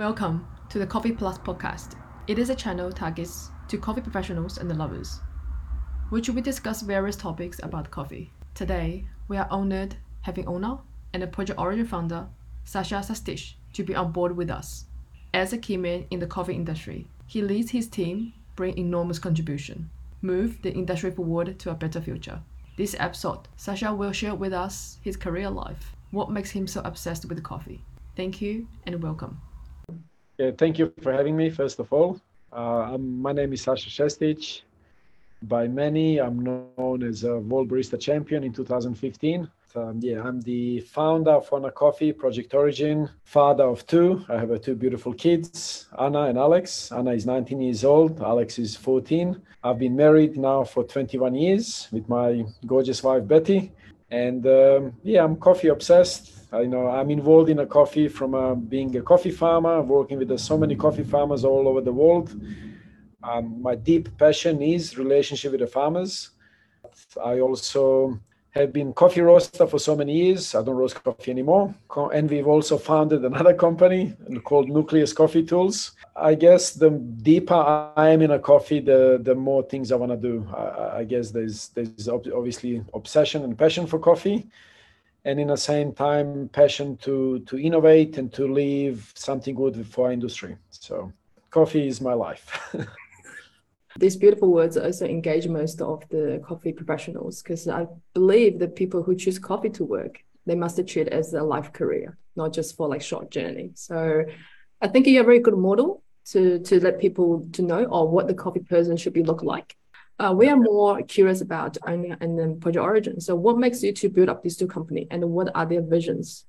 Welcome to the Coffee Plus podcast. It is a channel targets to coffee professionals and the lovers, which we discuss various topics about coffee. Today, we are honored having owner and a Project Origin founder, Sasha Šestić, to be on board with us. As a key man in the coffee industry, he leads his team, bring enormous contribution, move the industry forward to a better future. This episode, Sasha will share with us his career life, what makes him so obsessed with coffee. Thank you and welcome. Yeah, thank you for having me, first of all. Uh, my name is Sasha Šestić. By many, I'm known as a World Barista Champion in 2015. Um, yeah, I'm the founder of Ona Coffee, Project Origin, father of two. I have uh, two beautiful kids, Anna and Alex. Anna is 19 years old, Alex is 14. I've been married now for 21 years with my gorgeous wife, Betty. And um, yeah, I'm coffee obsessed. I know I'm involved in a coffee from uh, being a coffee farmer, working with uh, so many coffee farmers all over the world. Um, my deep passion is relationship with the farmers. I also have been coffee roaster for so many years. I don't roast coffee anymore. And we've also founded another company called Nucleus Coffee Tools. I guess the deeper I am in a coffee, the the more things I want to do. I, I, guess there's there's obviously obsession and passion for coffee, and in the same time passion to to innovate and to leave something good for our industry. So coffee is my life. These beautiful words also engage most of the coffee professionals because I believe that people who choose coffee to work, they must treat it as a life career, not just for like short journey. So I think you're a very good model to to let people to know or what the coffee person should be look like. Uh, we are more curious about Ona and then Project Origin. So what makes you to build up these two companies and what are their visions?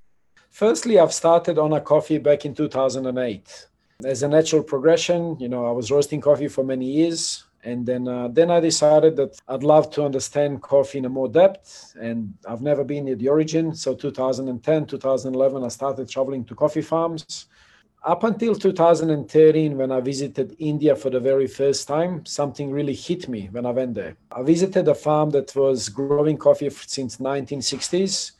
Firstly, I've started Ona Coffee back in 2008 as a natural progression, you know, I was roasting coffee for many years, and then uh, then I decided that I'd love to understand coffee in a more depth, and I've never been at the origin. So 2010, 2011, I started traveling to coffee farms. Up until 2013, when I visited India for the very first time, something really hit me when I went there. I visited a farm that was growing coffee since 1960s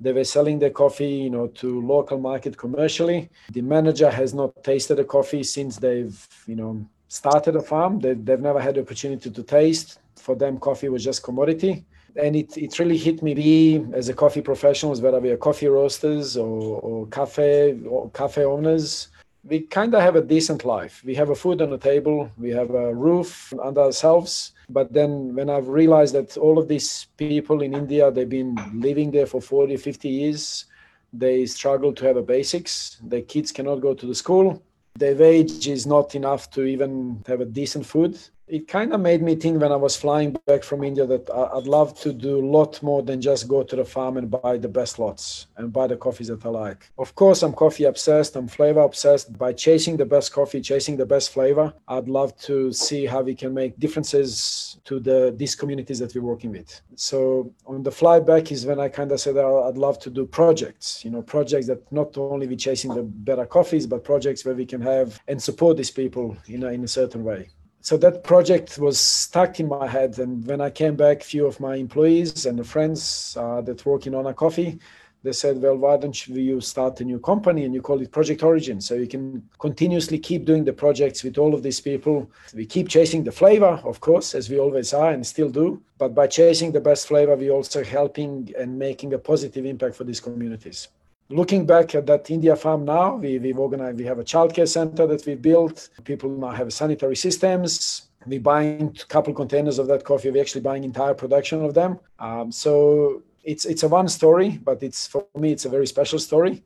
they were selling their coffee, you know, to local market commercially. The manager has not tasted the coffee since they've, you know, started a farm. They, they've never had the opportunity to taste. For them, coffee was just commodity. And it, it really hit me we as a coffee professionals, whether we are coffee roasters or, or cafe or cafe owners, we kind of have a decent life. We have a food on the table, we have a roof under ourselves. But then when I've realized that all of these people in India, they've been living there for 40, 50 years, they struggle to have a basics. Their kids cannot go to the school. Their wage is not enough to even have a decent food it kind of made me think when I was flying back from India that I'd love to do a lot more than just go to the farm and buy the best lots and buy the coffees that I like. Of course, I'm coffee obsessed, I'm flavor obsessed. By chasing the best coffee, chasing the best flavor, I'd love to see how we can make differences to the these communities that we're working with. So on the fly back is when I kind of said oh, I'd love to do projects, you know, projects that not only we're chasing the better coffees, but projects where we can have and support these people in a, in a certain way so that project was stuck in my head and when i came back few of my employees and the friends uh, that work in Ona Coffee they said well why don't you start a new company and you call it project origin? So you can continuously keep doing the projects with all of these people. We keep chasing the flavor of course as we always are and still do but by chasing the best flavor we also helping and making a positive impact for these communities looking back at that India farm now, we, we've organized, we have a childcare center that we built. People now have sanitary systems. We're buying a couple containers of that coffee. We're actually buying entire production of them. Um, so it's it's a one story, but it's for me it's a very special story.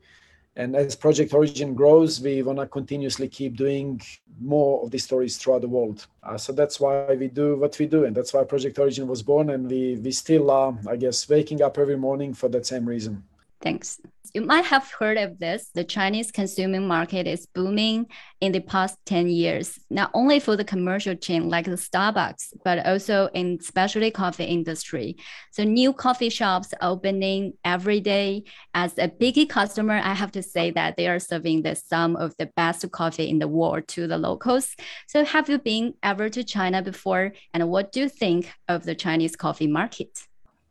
And as Project Origin grows, we want to continuously keep doing more of these stories throughout the world. Uh, so that's why we do what we do, and that's why Project Origin was born. And we we still are, I guess, waking up every morning for that same reason. Thanks. You might have heard of this. The Chinese consuming market is booming in the past 10 years, not only for the commercial chain like the Starbucks, but also in specialty coffee industry. So new coffee shops opening every day. As a biggie customer, I have to say that they are serving the some of the best coffee in the world to the locals. So have you been ever to China before? And what do you think of the Chinese coffee market?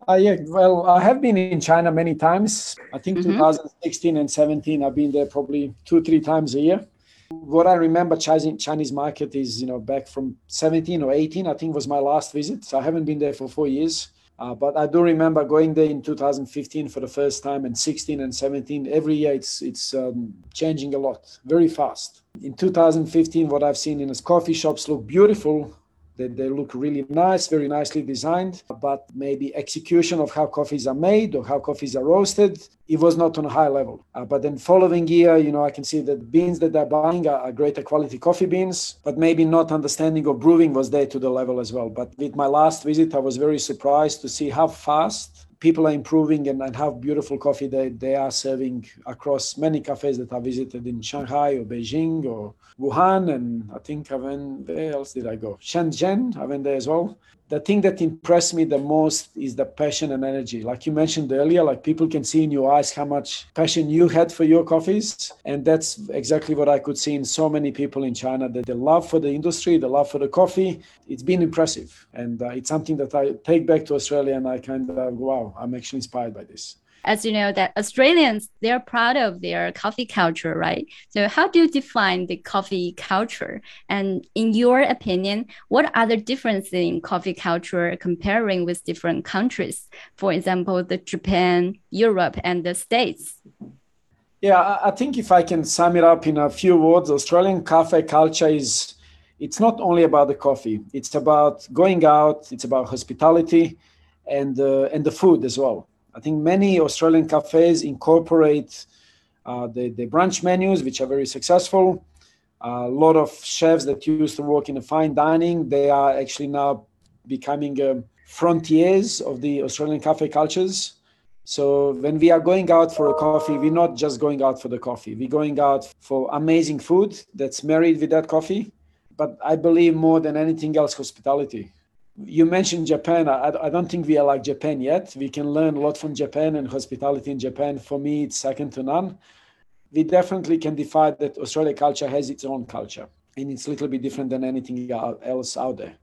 Uh, yeah, well, I have been in China many times. I think mm-hmm. 2016 and 17, I've been there probably two, three times a year. what I remember Chinese Chinese market is you know back from 17 or 18 I think was my last visit. So I haven't been there for four years. Uh, but I do remember going there in 2015 for the first time, and 16 and 17. Every year, it's it's um, changing a lot, very fast. In 2015, what I've seen in the coffee shops look beautiful, they, they look really nice, very nicely designed, but maybe execution of how coffees are made or how coffees are roasted, it was not on a high level. Uh, but then following year, you know, I can see that beans that they're buying are, are greater quality coffee beans, but maybe not understanding of brewing was there to the level as well. But with my last visit, I was very surprised to see how fast people are improving and, and how beautiful coffee they, they are serving across many cafes that I visited in Shanghai or Beijing or Wuhan. And I think I went, where else did I go? Shenzhen, I went there as well the thing that impressed me the most is the passion and energy. Like you mentioned earlier, like people can see in your eyes how much passion you had for your coffees. And that's exactly what I could see in so many people in China that the love for the industry, the love for the coffee, it's been impressive. And uh, it's something that I take back to Australia and I kind of, wow, I'm actually inspired by this as you know that Australians they're proud of their coffee culture, right? So how do you define the coffee culture? And in your opinion, what are the differences in coffee culture comparing with different countries? For example, the Japan, Europe, and the States. Yeah, I think if I can sum it up in a few words, Australian cafe culture is it's not only about the coffee. It's about going out. It's about hospitality, and uh, and the food as well. I think many Australian cafes incorporate uh, the, the brunch menus, which are very successful. Uh, a lot of chefs that used to work in a fine dining, they are actually now becoming uh, frontiers of the Australian cafe cultures. So when we are going out for a coffee, we're not just going out for the coffee. We're going out for amazing food that's married with that coffee. But I believe more than anything else, hospitality you mentioned Japan. I, I, don't think we are like Japan yet. We can learn a lot from Japan and hospitality in Japan. For me, it's second to none. We definitely can define that Australia culture has its own culture and it's a little bit different than anything else out there.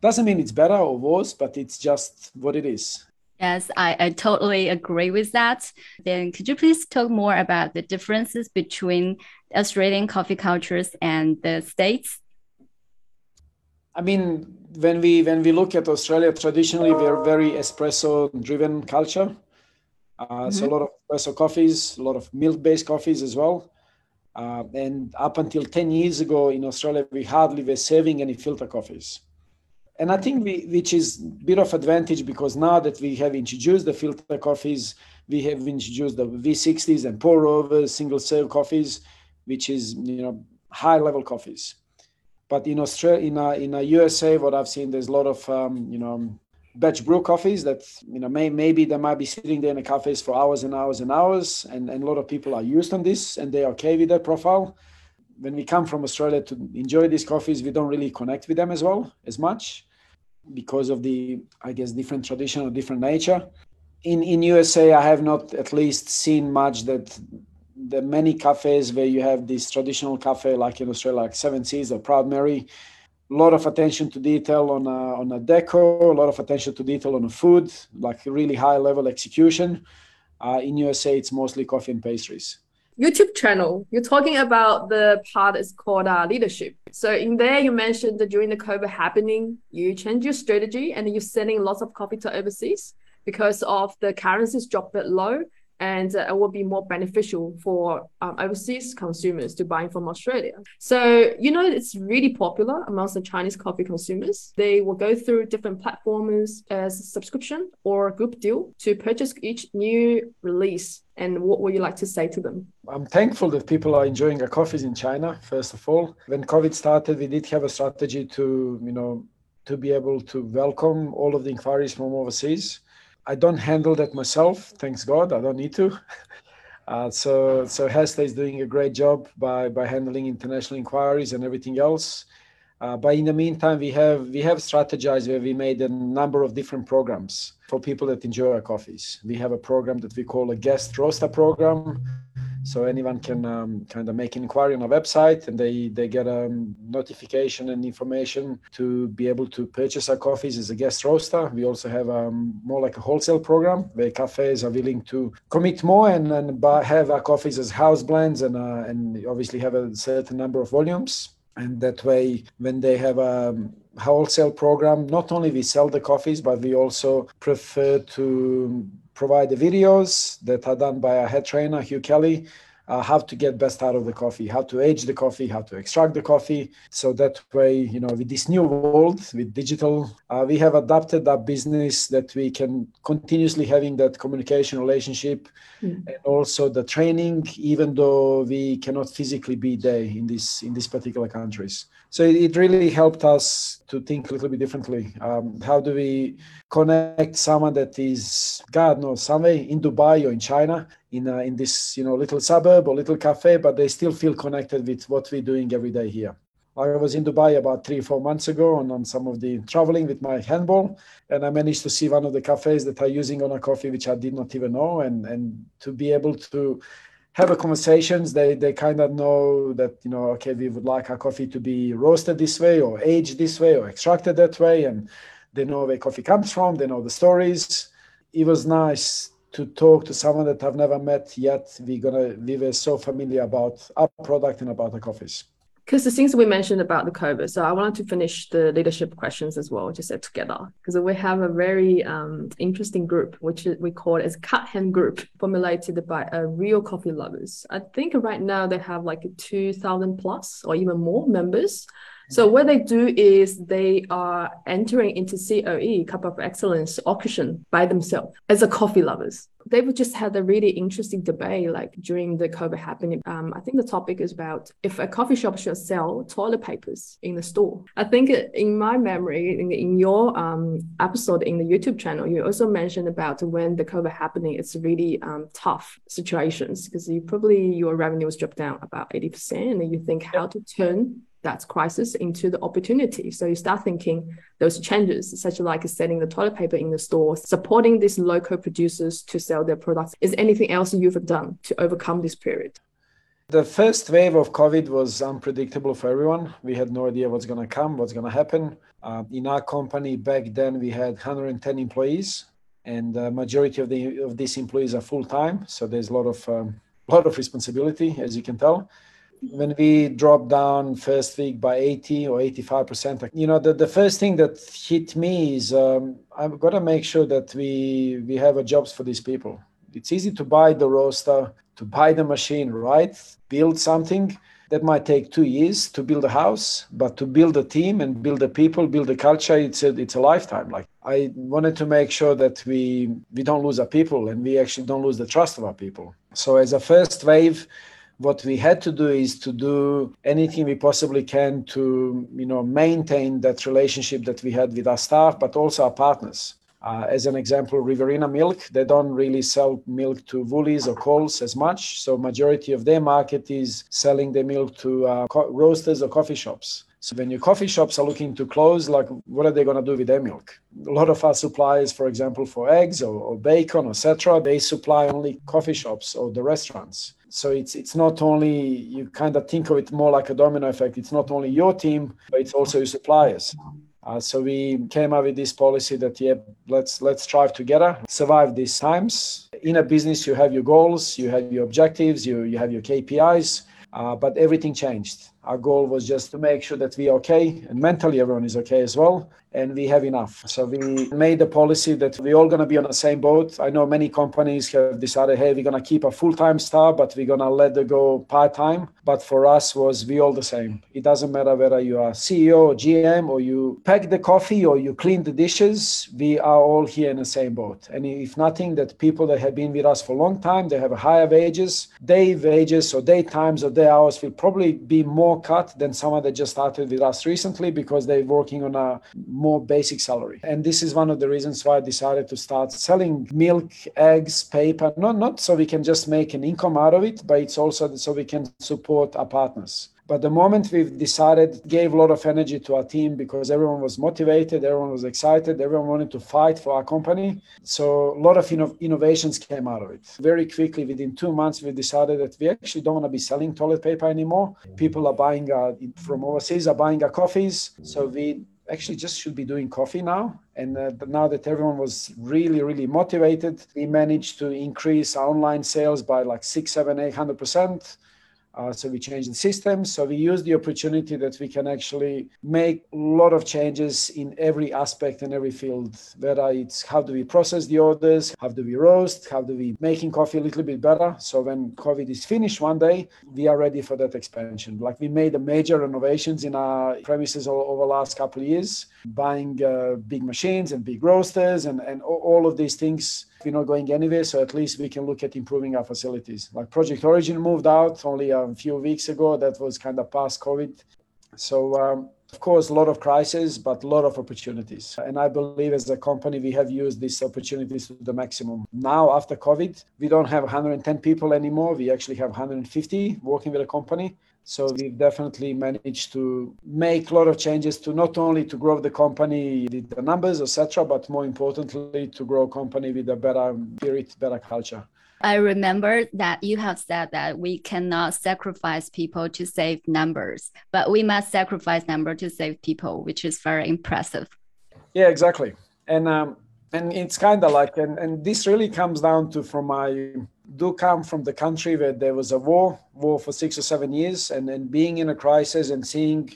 Doesn't mean it's better or worse, but it's just what it is. Yes, I, I totally agree with that. Then could you please talk more about the differences between Australian coffee cultures and the States? I mean, when we when we look at Australia, traditionally we're very espresso-driven culture. Uh, mm-hmm. So a lot of espresso coffees, a lot of milk-based coffees as well. Uh, and up until 10 years ago in Australia, we hardly were serving any filter coffees. And I think we, which is a bit of advantage because now that we have introduced the filter coffees, we have introduced the V60s and pour over single serve coffees, which is you know high level coffees. But in Australia, in a, in a USA, what I've seen, there's a lot of um, you know batch brew coffees that you know may, maybe they might be sitting there in the cafes for hours and hours and hours, and, and a lot of people are used on this and they're okay with that profile. When we come from Australia to enjoy these coffees, we don't really connect with them as well as much because of the I guess different tradition or different nature. In in USA, I have not at least seen much that the many cafes where you have this traditional cafe like in Australia, like Seven Seeds or Proud Mary, a lot of attention to detail on a, on a deco, a lot of attention to detail on the food, like really high level execution. Uh, in USA, it's mostly coffee and pastries. YouTube channel, you're talking about the part is called uh, leadership. So in there, you mentioned that during the COVID happening, you changed your strategy and you're sending lots of coffee to overseas because of the currencies dropped a bit low and uh, it will be more beneficial for um, overseas consumers to buy from Australia. So, you know, it's really popular amongst the Chinese coffee consumers. They will go through different platforms as a subscription or a group deal to purchase each new release. And what would you like to say to them? I'm thankful that people are enjoying our coffees in China, first of all. When COVID started, we did have a strategy to, you know, to be able to welcome all of the inquiries from overseas I don't handle that myself. Thanks God, I don't need to. Uh, so so Hesta is doing a great job by by handling international inquiries and everything else. Uh, but in the meantime, we have we have strategized where we made a number of different programs for people that enjoy our coffees. We have a program that we call a guest roaster program. So anyone can um, kind of make an inquiry on our website, and they they get a um, notification and information to be able to purchase our coffees as a guest roaster. We also have um, more like a wholesale program where cafes are willing to commit more and, and buy, have our coffees as house blends and uh, and obviously have a certain number of volumes. And that way, when they have a wholesale program, not only we sell the coffees, but we also prefer to provide the videos that are done by our head trainer, Hugh Kelly, uh, how to get best out of the coffee, how to age the coffee, how to extract the coffee. So that way, you know, with this new world, with digital, uh, we have adapted our business that we can continuously having that communication relationship mm. and also the training, even though we cannot physically be there in this in these particular countries. So it really helped us to think a little bit differently. Um, how do we connect someone that is, God knows, somewhere in Dubai or in China, in uh, in this you know little suburb or little cafe, but they still feel connected with what we're doing every day here. I was in Dubai about three, four months ago on, on some of the traveling with my handball, and I managed to see one of the cafes that are using Ona coffee, which I did not even know, and and to be able to have a conversations, they they kind of know that you know, okay, we would like our coffee to be roasted this way, or aged this way, or extracted that way, and they know where coffee comes from, they know the stories. It was nice to talk to someone that I've never met yet. We're gonna we were so familiar about our product and about the coffees. Because the things we mentioned about the COVID, so I wanted to finish the leadership questions as well, just together. Because we have a very um, interesting group, which we call as Cut Hand Group, formulated by uh, real coffee lovers. I think right now they have like 2,000 plus or even more members. So what they do is they are entering into COE, Cup of Excellence auction by themselves as a coffee lovers. They've just had a really interesting debate like during the COVID happening. Um, I think the topic is about if a coffee shop should sell toilet papers in the store. I think in my memory, in, in your um, episode in the YouTube channel, you also mentioned about when the COVID happening, it's really um, tough situations because you probably your revenue revenues dropped down about 80% and you think how to turn that crisis into the opportunity. So you start thinking those changes, such like selling the toilet paper in the store, supporting these local producers to sell their products. Is anything else you've done to overcome this period? The first wave of COVID was unpredictable for everyone. We had no idea what's going to come, what's going to happen. Uh, in our company back then, we had 110 employees, and the majority of the of these employees are full time. So there's a lot of um, lot of responsibility, as you can tell when we dropped down first week by 80 or 85 percent you know the, the first thing that hit me is um, i've got to make sure that we we have a jobs for these people. It's easy to buy the roaster to buy the machine right? Build something that might take two years to build a house but to build a team and build the people build the culture it's a, it's a lifetime. Like i wanted to make sure that we we don't lose our people and we actually don't lose the trust of our people. So as a first wave what we had to do is to do anything we possibly can to you know maintain that relationship that we had with our staff but also our partners. Uh, as an example riverina milk they don't really sell milk to woolies or coles as much so majority of their market is selling their milk to uh, co- roasters or coffee shops so when your coffee shops are looking to close, like what are they going to do with their milk? A lot of our suppliers, for example, for eggs or, or bacon, etc., they supply only coffee shops or the restaurants so it's it's not only you kind of think of it more like a domino effect it's not only your team but it's also your suppliers uh, so we came up with this policy that yeah let's let's strive together survive these times in a business you have your goals you have your objectives you you have your kpis uh, but everything changed our goal was just to make sure that we're okay and mentally everyone is okay as well and we have enough. So we made the policy that we're all going to be on the same boat. I know many companies have decided, hey, we're going to keep a full-time staff, but we're going to let them go part-time. But for us was we all the same. It doesn't matter whether you are CEO or GM or you pack the coffee or you clean the dishes. We are all here in the same boat. And if nothing, that people that have been with us for a long time, they have higher wages, day wages or day times or day hours will probably be more cut than someone that just started with us recently because they're working on a more basic salary. And this is one of the reasons why I decided to start selling milk, eggs, paper, not, not so we can just make an income out of it, but it's also so we can support our partners But the moment we've decided, gave a lot of energy to our team because everyone was motivated, everyone was excited, everyone wanted to fight for our company. So a lot of inno- innovations came out of it. Very quickly, within two months, we decided that we actually don't want to be selling toilet paper anymore. People are buying uh, from overseas are buying our coffees. So we actually just should be doing coffee now. And uh, now that everyone was really, really motivated, we managed to increase our online sales by like six, seven, eight hundred percent. Uh, so we changed the system. So we use the opportunity that we can actually make a lot of changes in every aspect and every field. Whether it's how do we process the orders, how do we roast, how do we making coffee a little bit better. So when COVID is finished one day, we are ready for that expansion. Like we made a major renovations in our premises over the last couple of years, buying uh, big machines and big roasters and, and all of these things we're not going anywhere, so at least we can look at improving our facilities. Like Project Origin moved out only a few weeks ago. That was kind of past COVID. So, um, of course, a lot of crises, but a lot of opportunities. And I believe as a company, we have used these opportunities to the maximum. Now, after COVID, we don't have 110 people anymore. We actually have 150 working with a company. So we've definitely managed to make a lot of changes to not only to grow the company with the numbers, etc., but more importantly to grow a company with a better spirit, better culture. I remember that you have said that we cannot sacrifice people to save numbers, but we must sacrifice number to save people, which is very impressive. Yeah, exactly. And um, and it's kind of like and, and this really comes down to from my do come from the country where there was a war war for six or seven years and then being in a crisis and seeing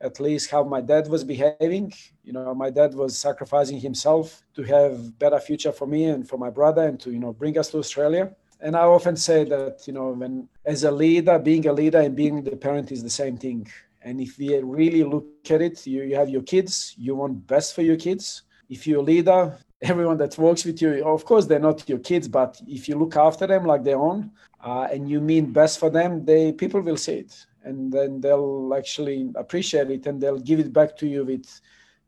at least how my dad was behaving. You know my dad was sacrificing himself to have better future for me and for my brother and to you know bring us to australia. And i often say that you know when as a leader being a leader and being the parent is the same thing. And if we really look at it you, you have your kids you want best for your kids. If you're a leader everyone that works with you of course they're not your kids but if you look after them like their own uh, and you mean best for them they people will see it. And then they'll actually appreciate it and they'll give it back to you with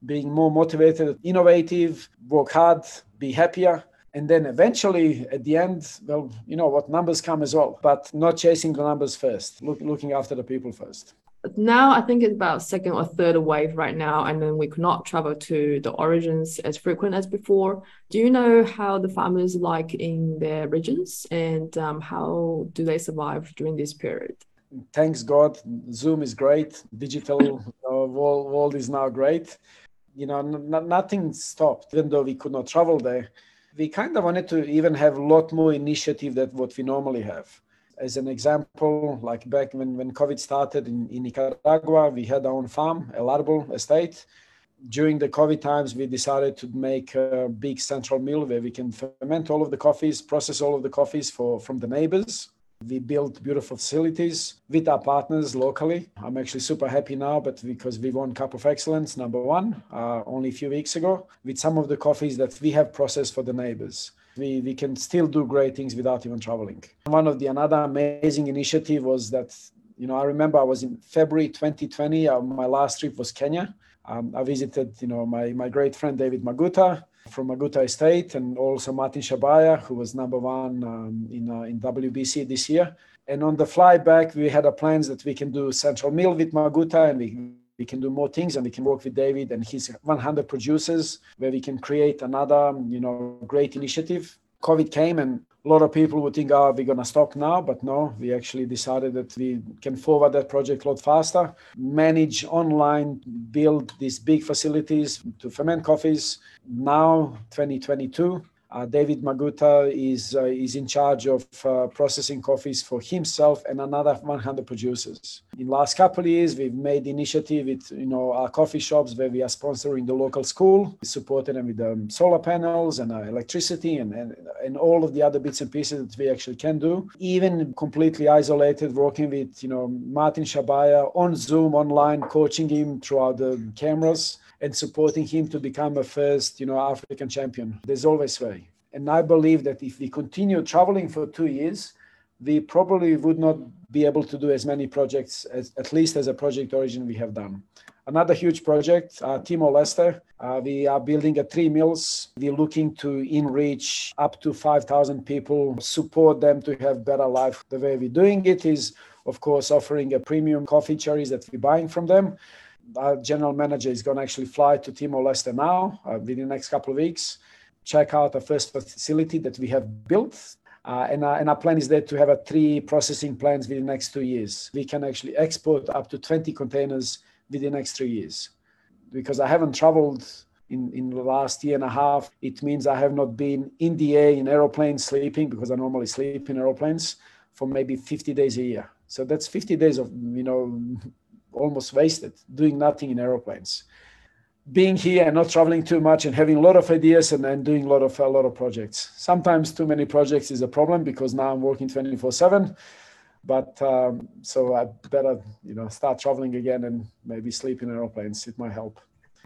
being more motivated innovative work hard be happier. And then eventually at the end well you know what numbers come as well but not chasing the numbers first look, looking after the people first now I think it's about second or third wave right now, and then we could not travel to the origins as frequent as before. Do you know how the farmers like in their regions, and um, how do they survive during this period? Thanks God, Zoom is great. Digital uh, world, world is now great. You know, n- nothing stopped, even though we could not travel there. We kind of wanted to even have a lot more initiative than what we normally have as an example, like back when, when COVID started in, in Nicaragua, we had our own farm, El Arbol Estate. During the COVID times, we decided to make a big central mill where we can ferment all of the coffees, process all of the coffees for from the neighbors. We built beautiful facilities with our partners locally. I'm actually super happy now, but because we won Cup of Excellence number one uh, only a few weeks ago with some of the coffees that we have processed for the neighbors we, we can still do great things without even traveling. One of the another amazing initiative was that, you know, I remember I was in February 2020, uh, my last trip was Kenya. Um, I visited, you know, my, my great friend David Maguta from Maguta Estate and also Martin Shabaya, who was number one um, in, uh, in WBC this year. And on the fly back, we had a plans that we can do Central Mill with Maguta and we we can do more things and we can work with David and his 100 producers where we can create another, you know, great initiative. COVID came and a lot of people would think, oh, we're going to stop now. But no, we actually decided that we can forward that project a lot faster, manage online, build these big facilities to ferment coffees. Now, 2022, uh, David Maguta is uh, is in charge of uh, processing coffees for himself and another 100 producers. In last couple of years, we've made initiative with you know our coffee shops where we are sponsoring the local school, we supported them with um, solar panels and uh, electricity and, and and all of the other bits and pieces that we actually can do. Even completely isolated, working with you know Martin Shabaya on Zoom online, coaching him throughout the cameras and supporting him to become a first, you know, African champion. There's always way. And I believe that if we continue traveling for two years, we probably would not be able to do as many projects as at least as a project origin we have done. Another huge project, uh, Timor Leste. Uh, we are building a three mills. We're looking to enrich up to 5,000 people, support them to have better life. The way we're doing it is of course, offering a premium coffee cherries that we're buying from them. Our general manager is going to actually fly to Timor Leste now uh, within the next couple of weeks, check out the first facility that we have built. Uh, and, uh, and our plan is there to have a three processing plants within the next two years. We can actually export up to 20 containers within the next three years. Because I haven't traveled in, in the last year and a half, it means I have not been in the air in aeroplanes sleeping because I normally sleep in aeroplanes for maybe 50 days a year. So that's 50 days of, you know, almost wasted doing nothing in aeroplanes. Being here and not traveling too much and having a lot of ideas and, and doing a lot of a lot of projects. Sometimes too many projects is a problem because now I'm working 24 seven. But um, so I better, you know, start traveling again and maybe sleep in aeroplanes. It might help.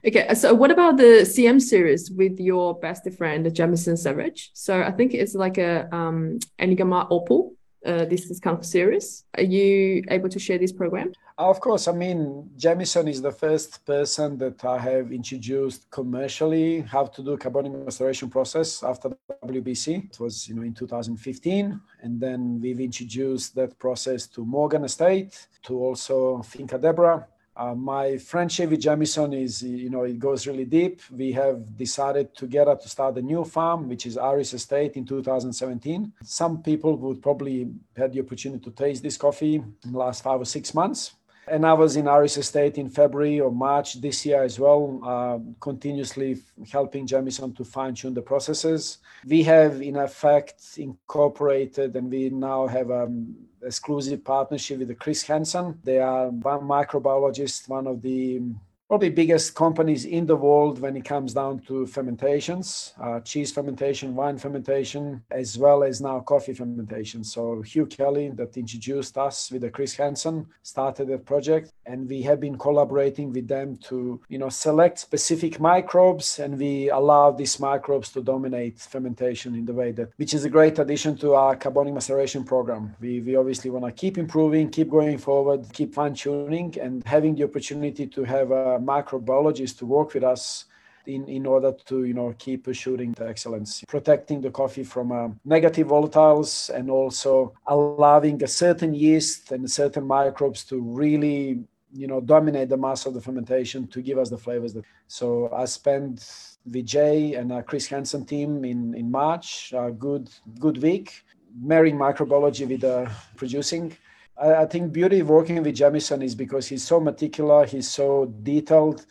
Okay, so what about the CM series with your best friend Jamison Savage? So I think it's like a um, Enigma Opal. Uh, this is kind of series. Are you able to share this program? Of course. I mean, Jamison is the first person that I have introduced commercially how to do carbonic maceration process after WBC. It was, you know, in 2015, and then we've introduced that process to Morgan Estate, to also Finca Deborah, uh, my friendship with Jamison is, you know, it goes really deep. We have decided together to start a new farm, which is Iris Estate in 2017. Some people would probably had the opportunity to taste this coffee in the last five or six months. And I was in Iris Estate in February or March this year as well, uh, continuously helping Jamison to fine tune the processes. We have, in effect, incorporated and we now have an um, exclusive partnership with Chris Hansen. They are one microbiologist, one of the probably biggest companies in the world when it comes down to fermentations, uh, cheese fermentation, wine fermentation, as well as now coffee fermentation. So Hugh Kelly that introduced us with Chris Hansen started that project and we have been collaborating with them to, you know, select specific microbes and we allow these microbes to dominate fermentation in the way that, which is a great addition to our carbonic maceration program. We, we obviously want to keep improving, keep going forward, keep fine tuning and having the opportunity to have a microbiologists to work with us in, in order to you know keep shooting the excellence protecting the coffee from uh, negative volatiles and also allowing a certain yeast and certain microbes to really you know dominate the mass of the fermentation to give us the flavors that so i spent with jay and uh, chris hansen team in in march a good good week marrying microbiology with uh, producing I, I think beauty working with Jamison is because he's so meticulous, he's so detailed.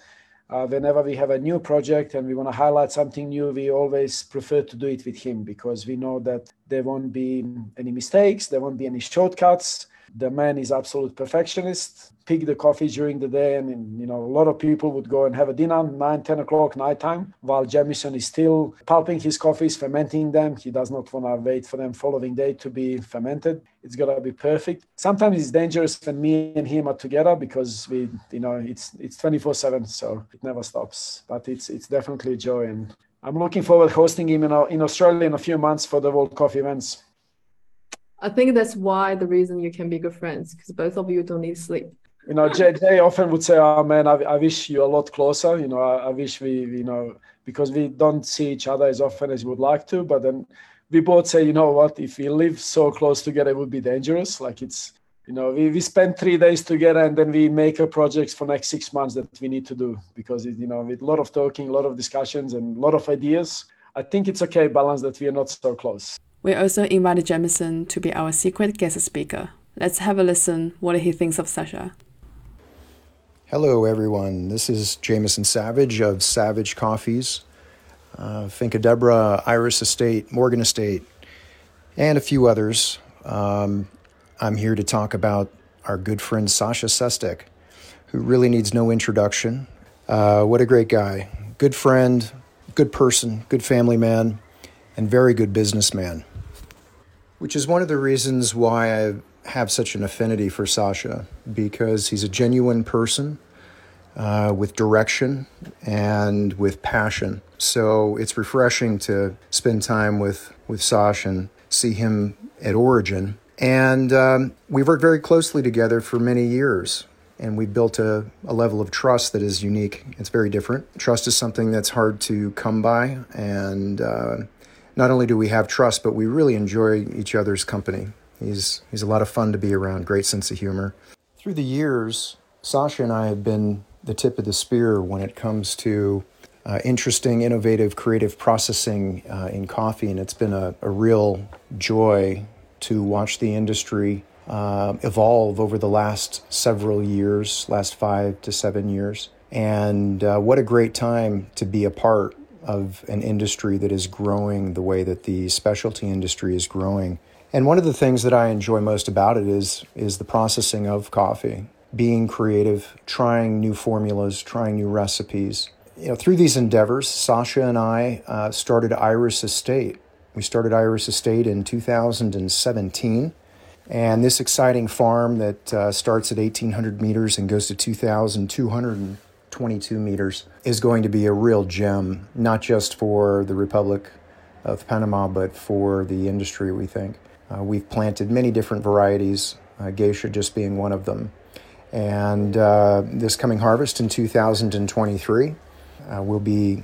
Uh, whenever we have a new project and we want to highlight something new, we always prefer to do it with him because we know that there won't be any mistakes, there won't be any shortcuts. The man is absolute perfectionist. Pick the coffee during the day. And you know a lot of people would go and have a dinner 9 10 o'clock night time while jamison is still pulping his coffees fermenting them. He does not want to wait for them following day to be fermented. It's got to be perfect. Sometimes it's dangerous when me and him are together because we you know it's it's 24 7 so it never stops. But it's it's definitely a joy and i'm looking forward hosting him in, in australia in a few months for the world coffee events I think that's why the reason you can be good friends because both of you don't need sleep you know, Jay, Jay often would say, "Oh man, I, I wish you a lot closer." You know, I, I, wish we, you know, because we don't see each other as often as we would like to. But then we both say, you know what? If we live so close together, it would be dangerous. Like it's, you know, we, we spend three days together and then we make a project for next six months that we need to do because it, you know, with a lot of talking, a lot of discussions, and a lot of ideas. I think it's okay balance that we are not so close. We also invited Jamison to be our secret guest speaker. Let's have a listen what he thinks of Sasha. Hello, everyone. This is Jamison Savage of Savage Coffees, uh, Finca Deborah, Iris Estate, Morgan Estate, and a few others. Um, I'm here to talk about our good friend Sasha Šestić, who really needs no introduction. Uh, what a great guy. Good friend, good person, good family man, and very good businessman. Which is one of the reasons why I have such an affinity for Sasha because he's a genuine person uh, with direction and with passion. So it's refreshing to spend time with, with Sasha and see him at Origin. And um, we've worked very closely together for many years. And we built a, a level of trust that is unique. It's very different. Trust is something that's hard to come by. And uh, not only do we have trust, but we really enjoy each other's company. He's, he's a lot of fun to be around, great sense of humor. Through the years, Sasha and I have been the tip of the spear when it comes to uh, interesting, innovative, creative processing uh, in coffee, and it's been a, a, real joy to watch the industry uh, evolve over the last several years, last five to seven years. And uh, what a great time to be a part of an industry that is growing the way that the specialty industry is growing. And one of the things that I enjoy most about it is is the processing of coffee, being creative, trying new formulas, trying new recipes. You know, through these endeavors, Sasha and I uh, started Iris Estate. We started Iris Estate in 2017. And this exciting farm that uh, starts at 1,800 meters and goes to 2,222 meters is going to be a real gem, not just for the Republic of Panama, but for the industry, we think. Uh, we've planted many different varieties, uh, geisha just being one of them. And uh, this coming harvest in 2023, uh, we'll be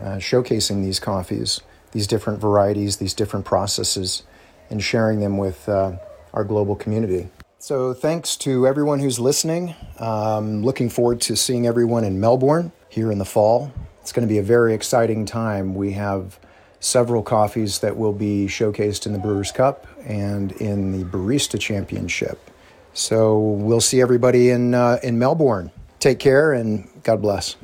uh, showcasing these coffees, these different varieties, these different processes, and sharing them with uh, our global community. So, thanks to everyone who's listening. Um, looking forward to seeing everyone in Melbourne here in the fall. It's going to be a very exciting time. We have several coffees that will be showcased in the Brewers Cup and in the Barista Championship. So we'll see everybody in uh, in Melbourne. Take care and God bless.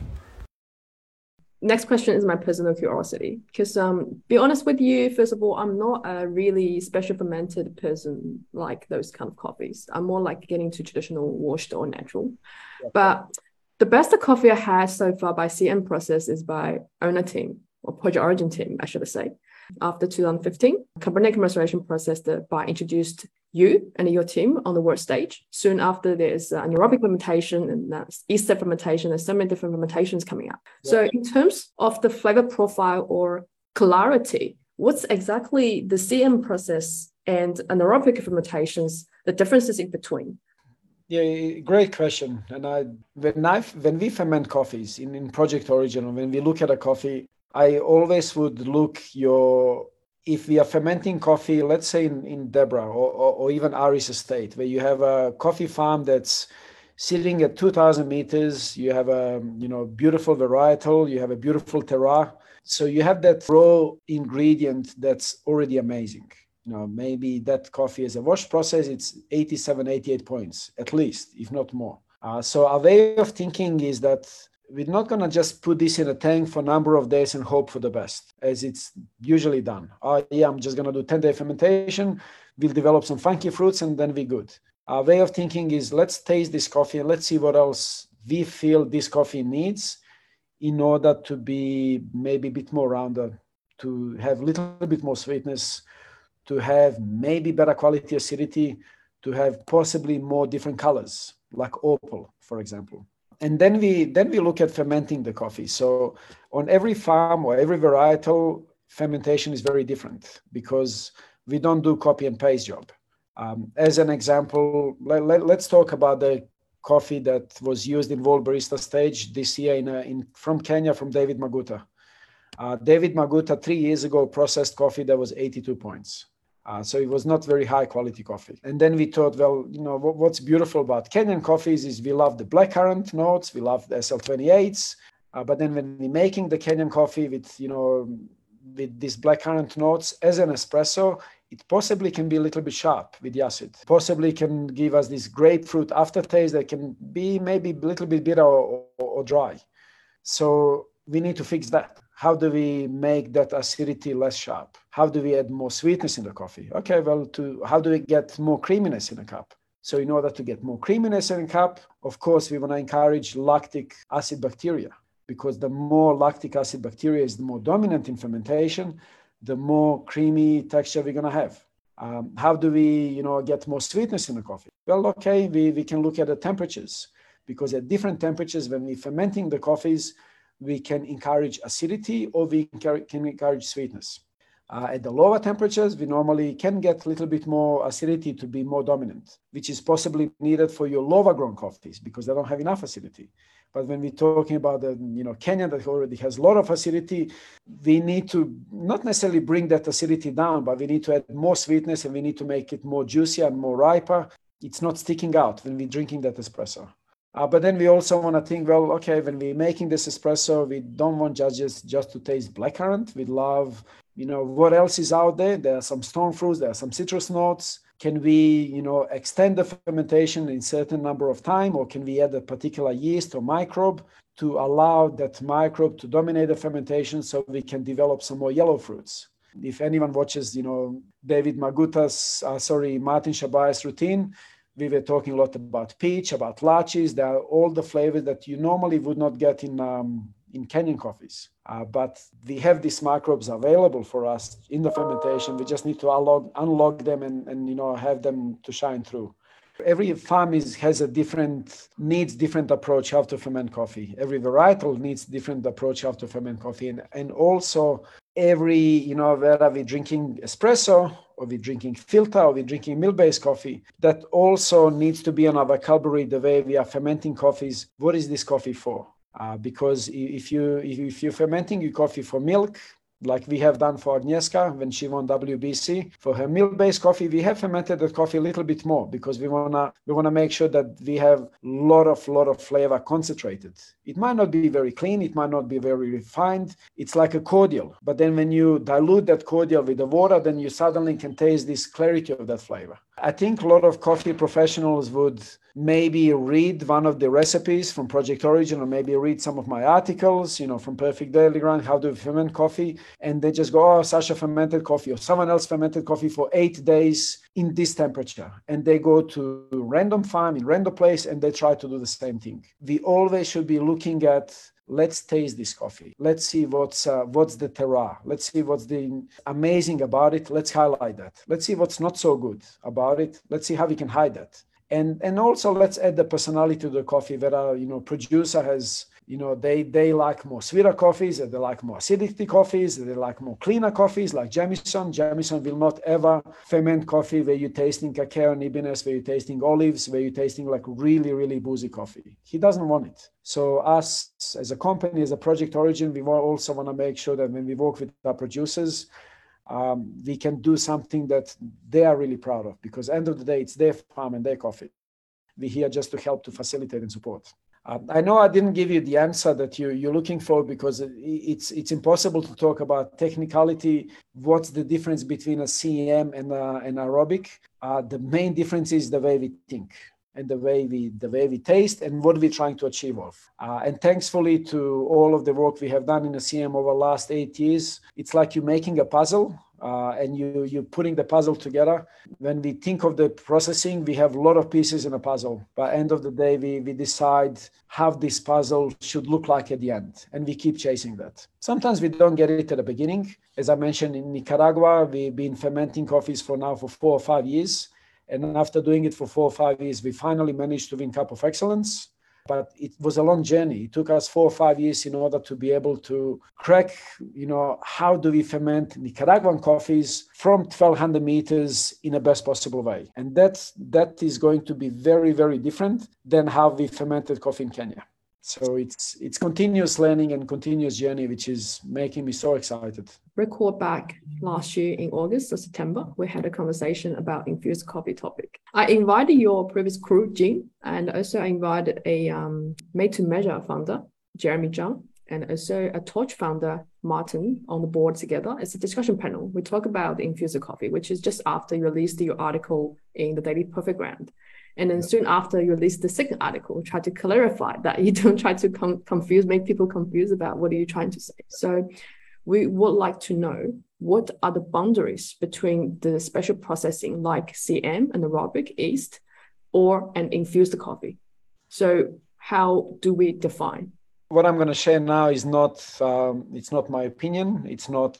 Next question is my personal curiosity. Because um, be honest with you, first of all, I'm not a really special fermented person like those kind of coffees. I'm more like getting to traditional washed or natural. Yeah. But the best coffee I had so far by CM process is by Ona team or project origin team, I should say. After 2015, carbonic maceration process that by introduced you and your team on the world stage. Soon after, there's uh, anaerobic fermentation and uh, ester fermentation. There's so many different fermentations coming up. Yeah. So, in terms of the flavor profile or clarity, what's exactly the CM process and anaerobic fermentations, the differences in between? Yeah, great question. And I, when I, when we ferment coffees in, in Project Origin, when we look at a coffee, I always would look your if we are fermenting coffee, let's say in, in Deborah or, or, or even Iris Estate, where you have a coffee farm that's sitting at 2,000 meters, you have a you know beautiful varietal, you have a beautiful terroir, so you have that raw ingredient that's already amazing. You know maybe that coffee is a wash process it's 87 88 points at least if not more. Uh, so our way of thinking is that we're not going to just put this in a tank for a number of days and hope for the best as it's usually done oh yeah i'm just going to do 10 day fermentation we'll develop some funky fruits and then we're good our way of thinking is let's taste this coffee and let's see what else we feel this coffee needs in order to be maybe a bit more rounded to have a little bit more sweetness to have maybe better quality acidity, to have possibly more different colors, like opal, for example. And then we then we look at fermenting the coffee. So on every farm or every varietal, fermentation is very different because we don't do copy and paste job. Um, as an example, let, let, us talk about the coffee that was used in World Barista Stage this year in, a, in from Kenya from David Maguta. Uh, David Maguta three years ago processed coffee that was 82 points. Uh, so it was not very high quality coffee. And then we thought, well, you know, what, what's beautiful about Kenyan coffees is we love the blackcurrant notes, we love the SL28s. Uh, but then when we're making the Kenyan coffee with, you know, with these blackcurrant notes as an espresso, it possibly can be a little bit sharp with the acid. Possibly can give us this grapefruit aftertaste that can be maybe a little bit bitter or, or, or dry. So we need to fix that how do we make that acidity less sharp? How do we add more sweetness in the coffee? Okay, well, to how do we get more creaminess in a cup? So in order to get more creaminess in a cup, of course, we want to encourage lactic acid bacteria because the more lactic acid bacteria is the more dominant in fermentation, the more creamy texture we're going to have. Um, how do we, you know, get more sweetness in the coffee? Well, okay, we, we can look at the temperatures because at different temperatures, when we're fermenting the coffees, we can encourage acidity or we can encourage sweetness. Uh, at the lower temperatures, we normally can get a little bit more acidity to be more dominant, which is possibly needed for your lower grown coffees because they don't have enough acidity. But when we're talking about the, you know, Kenya that already has a lot of acidity, we need to not necessarily bring that acidity down, but we need to add more sweetness and we need to make it more juicy and more riper. It's not sticking out when we're drinking that espresso. Uh, but then we also want to think, well, okay, when we're making this espresso, we don't want judges just to taste blackcurrant. We love, you know, what else is out there? There are some stone fruits, there are some citrus notes can we you know extend the fermentation in certain number of time or can we add a particular yeast or microbe to allow that microbe to dominate the fermentation so we can develop some more yellow fruits if anyone watches you know david maguta's uh, sorry martin shabay's routine we were talking a lot about peach about lychees there are all the flavors that you normally would not get in um, in Kenyan coffees. Uh, but we have these microbes available for us in the fermentation. We just need to unlock, unlock them and, and you know have them to shine through. Every farm is, has a different needs different approach how to ferment coffee. Every varietal needs different approach how to ferment coffee, and, and also every you know whether we're drinking espresso or we're drinking filter or we're drinking mill-based coffee, that also needs to be on our vocabulary the way we are fermenting coffees. What is this coffee for? Uh, because if you if you're fermenting your coffee for milk, like we have done for Agnieszka when she won WBC. For her milk-based coffee, we have fermented the coffee a little bit more because we wanna we wanna make sure that we have lot of lot of flavor concentrated. It might not be very clean, it might not be very refined. It's like a cordial, but then when you dilute that cordial with the water, then you suddenly can taste this clarity of that flavor. I think a lot of coffee professionals would maybe read one of the recipes from Project Origin or maybe read some of my articles, you know, from Perfect Daily Grind, how to ferment coffee. And they just go, oh, Sasha fermented coffee or someone else fermented coffee for eight days in this temperature. And they go to random farm in random place and they try to do the same thing. We always should be looking at let's taste this coffee. Let's see what's uh, what's the terroir. Let's see what's the amazing about it. Let's highlight that. Let's see what's not so good about it. Let's see how we can hide that. And and also let's add the personality to the coffee that a you know producer has you know they they like more sweeter coffees they like more acidity coffees they like more cleaner coffees like Jamieson. Jamieson will not ever ferment coffee where you're tasting cacao and ibines where you're tasting olives where you're tasting like really really boozy coffee. He doesn't want it. So us as a company as a project origin we also want to make sure that when we work with our producers um, we can do something that they are really proud of because end of the day it's their farm and their coffee. We're here just to help to facilitate and support um, I know I didn't give you the answer that you, you're looking for because it's it's impossible to talk about technicality. What's the difference between a CM and a, an aerobic? Uh, the main difference is the way we think and the way we the way we taste and what we're trying to achieve of. Uh, and thankfully to all of the work we have done in the CM over the last eight years, it's like you're making a puzzle uh, and you you're putting the puzzle together. When we think of the processing, we have a lot of pieces in a puzzle. By end of the day, we we decide how this puzzle should look like at the end, and we keep chasing that. Sometimes we don't get it at the beginning. As I mentioned in Nicaragua, we've been fermenting coffees for now for four or five years, and after doing it for four or five years, we finally managed to win Cup of Excellence but it was a long journey. It took us four or five years in order to be able to crack, you know, how do we ferment Nicaraguan coffees from 1200 meters in the best possible way. And that's, that is going to be very, very different than how we fermented coffee in Kenya. So it's it's continuous learning and continuous journey, which is making me so excited. Record back last year in August or September, we had a conversation about infused coffee topic. I invited your previous crew, Jim, and also I invited a um, made to measure founder, Jeremy Zhang, and also a Torch founder, Martin, on the board together. It's a discussion panel. We talk about infused coffee, which is just after you released your article in the Daily Perfect Grind. And then soon after you release the second article, try to clarify that you don't try to com- confuse, make people confused about what are you trying to say. So we would like to know what are the boundaries between the special processing like CM and aerobic yeast or an infused coffee. So how do we define? What I'm going to share now is not um, it's not my opinion. It's not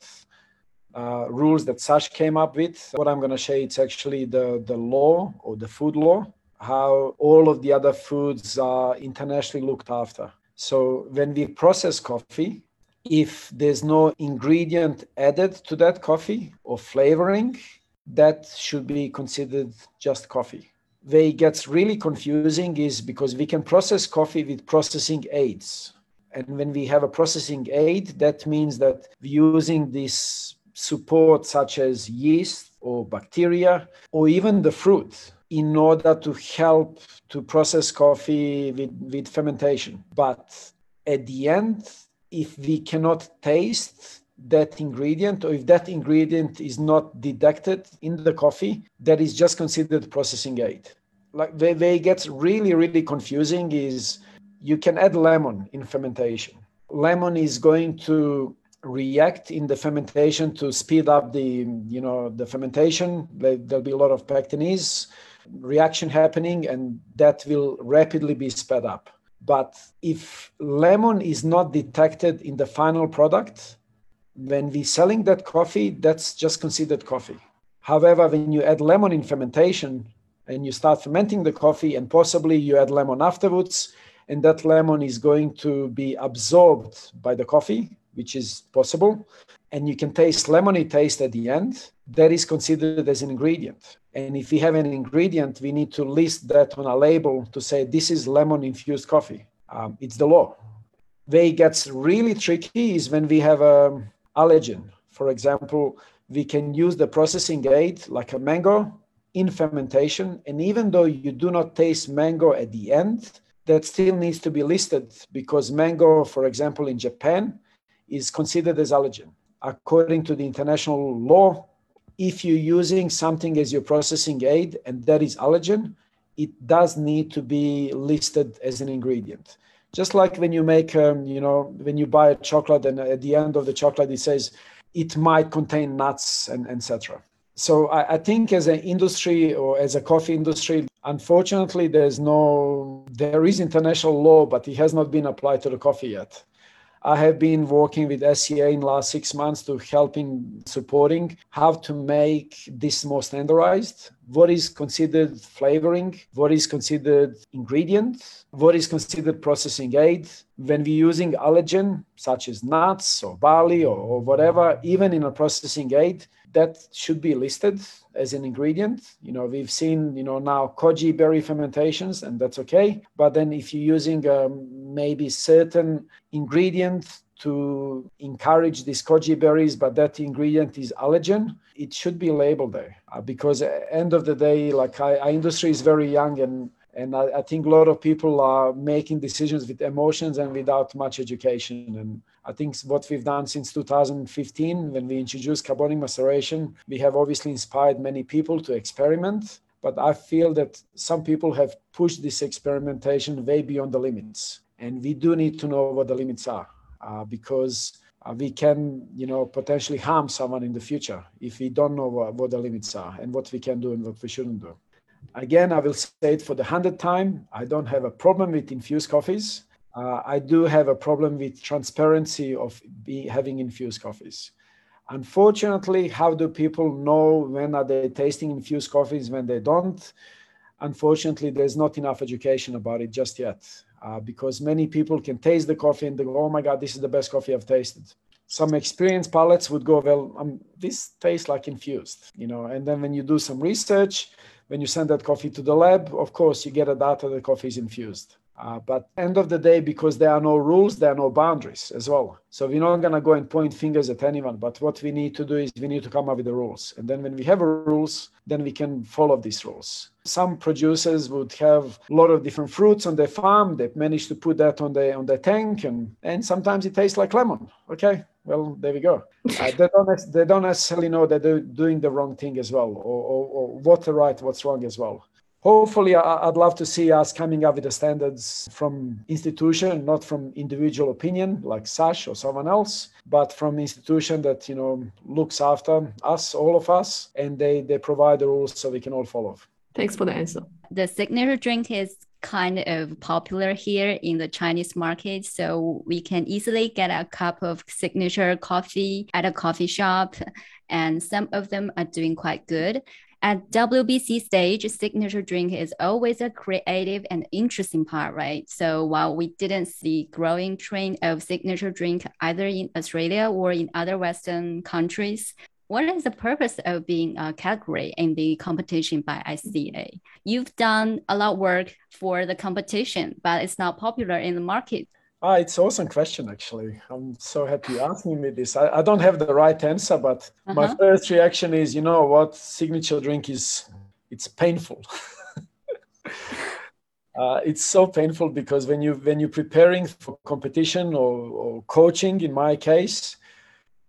uh, rules that Sash came up with. What I'm going to share it's actually the the law or the food law how all of the other foods are internationally looked after. So when we process coffee, if there's no ingredient added to that coffee or flavoring, that should be considered just coffee. where it gets really confusing is because we can process coffee with processing aids. And when we have a processing aid, that means that we're using this support such as yeast or bacteria or even the fruit in order to help to process coffee with, with fermentation. But at the end, if we cannot taste that ingredient or if that ingredient is not detected in the coffee, that is just considered processing aid. Like where, where it gets really, really confusing is you can add lemon in fermentation. Lemon is going to react in the fermentation to speed up the you know the fermentation there'll be a lot of pectinase reaction happening and that will rapidly be sped up. But if lemon is not detected in the final product when we're selling that coffee that's just considered coffee. However when you add lemon in fermentation and you start fermenting the coffee and possibly you add lemon afterwards and that lemon is going to be absorbed by the coffee which is possible, and you can taste lemony taste at the end, that is considered as an ingredient. And if we have an ingredient, we need to list that on a label to say this is lemon infused coffee. Um, it's the law. Where it gets really tricky is when we have an allergen. For example, we can use the processing aid like a mango in fermentation. And even though you do not taste mango at the end, that still needs to be listed because mango, for example, in Japan, is considered as allergen. According to the international law, if you're using something as your processing aid and that is allergen, it does need to be listed as an ingredient. Just like when you make, um, you know, when you buy a chocolate and at the end of the chocolate it says it might contain nuts and etc. So I, I think as an industry or as a coffee industry, unfortunately, there's no, there is international law, but it has not been applied to the coffee yet. I have been working with SCA in last six months to helping supporting how to make this more standardized. What is considered flavoring? What is considered ingredient? What is considered processing aid? When we're using allergen, such as nuts or barley or, or whatever, even in a processing aid, that should be listed as an ingredient. You know, we've seen, you know, now koji berry fermentations, and that's okay. But then if you're using um, maybe certain ingredient to encourage these koji berries, but that ingredient is allergen, it should be labeled there. Uh, because end of the day, like our industry is very young and and I, I, think a lot of people are making decisions with emotions and without much education. And I think what we've done since 2015, when we introduced carbonic maceration, we have obviously inspired many people to experiment. But I feel that some people have pushed this experimentation way beyond the limits. And we do need to know what the limits are uh, because uh, we can, you know, potentially harm someone in the future if we don't know what, what the limits are and what we can do and what we shouldn't do. Again, I will say it for the hundredth time. I don't have a problem with infused coffees. Uh, I do have a problem with transparency of be, having infused coffees. Unfortunately, how do people know when are they tasting infused coffees when they don't? Unfortunately, there's not enough education about it just yet, uh, because many people can taste the coffee and they go, "Oh my God, this is the best coffee I've tasted." Some experienced palates would go, "Well, um, this tastes like infused," you know. And then when you do some research, when you send that coffee to the lab, of course, you get a data that coffee is infused. Uh, but end of the day, because there are no rules, there are no boundaries as well. So we're not going to go and point fingers at anyone. But what we need to do is we need to come up with the rules. And then when we have rules, then we can follow these rules. Some producers would have a lot of different fruits on their farm. They manage to put that on their on their tank, and and sometimes it tastes like lemon. Okay, well there we go. Uh, they don't they don't necessarily know that they're doing the wrong thing as well, or, or, or what's right, what's wrong as well hopefully i'd love to see us coming up with the standards from institution not from individual opinion like sash or someone else but from institution that you know looks after us all of us and they they provide the rules so we can all follow thanks for the answer the signature drink is kind of popular here in the Chinese market. So we can easily get a cup of signature coffee at a coffee shop, and some of them are doing quite good. At WBC stage, signature drink is always a creative and interesting part, right? So while we didn't see growing trend of signature drink either in Australia or in other Western countries, what is the purpose of being a category in the competition by ICA? You've done a lot of work for the competition, but it's not popular in the market. Ah, it's an awesome question, actually. I'm so happy asking me this. I, I don't have the right answer, but uh -huh. my first reaction is, you know what, signature drink is, it's painful. uh, it's so painful because when you when you're preparing for competition or, or coaching, in my case,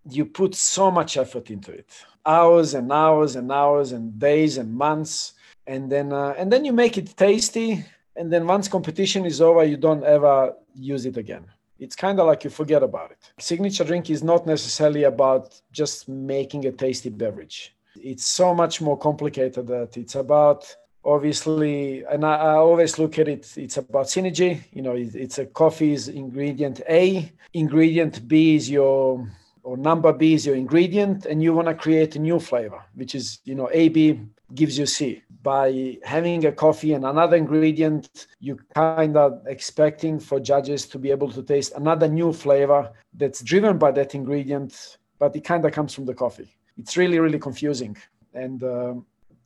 you put so much effort into it hours and hours and hours and days and months and then uh, and then you make it tasty and then once competition is over you don't ever use it again. It's kind of like you forget about it. Signature drink is not necessarily about just making a tasty beverage. It's so much more complicated that it's about obviously and I, I, always look at it it's about synergy. You know it, it's a coffee's ingredient a. Ingredient b is your or number B is your ingredient, and you want to create a new flavor, which is, you know, AB gives you C. By having a coffee and another ingredient, you kind of expecting for judges to be able to taste another new flavor that's driven by that ingredient, but it kind of comes from the coffee. It's really, really confusing. And uh,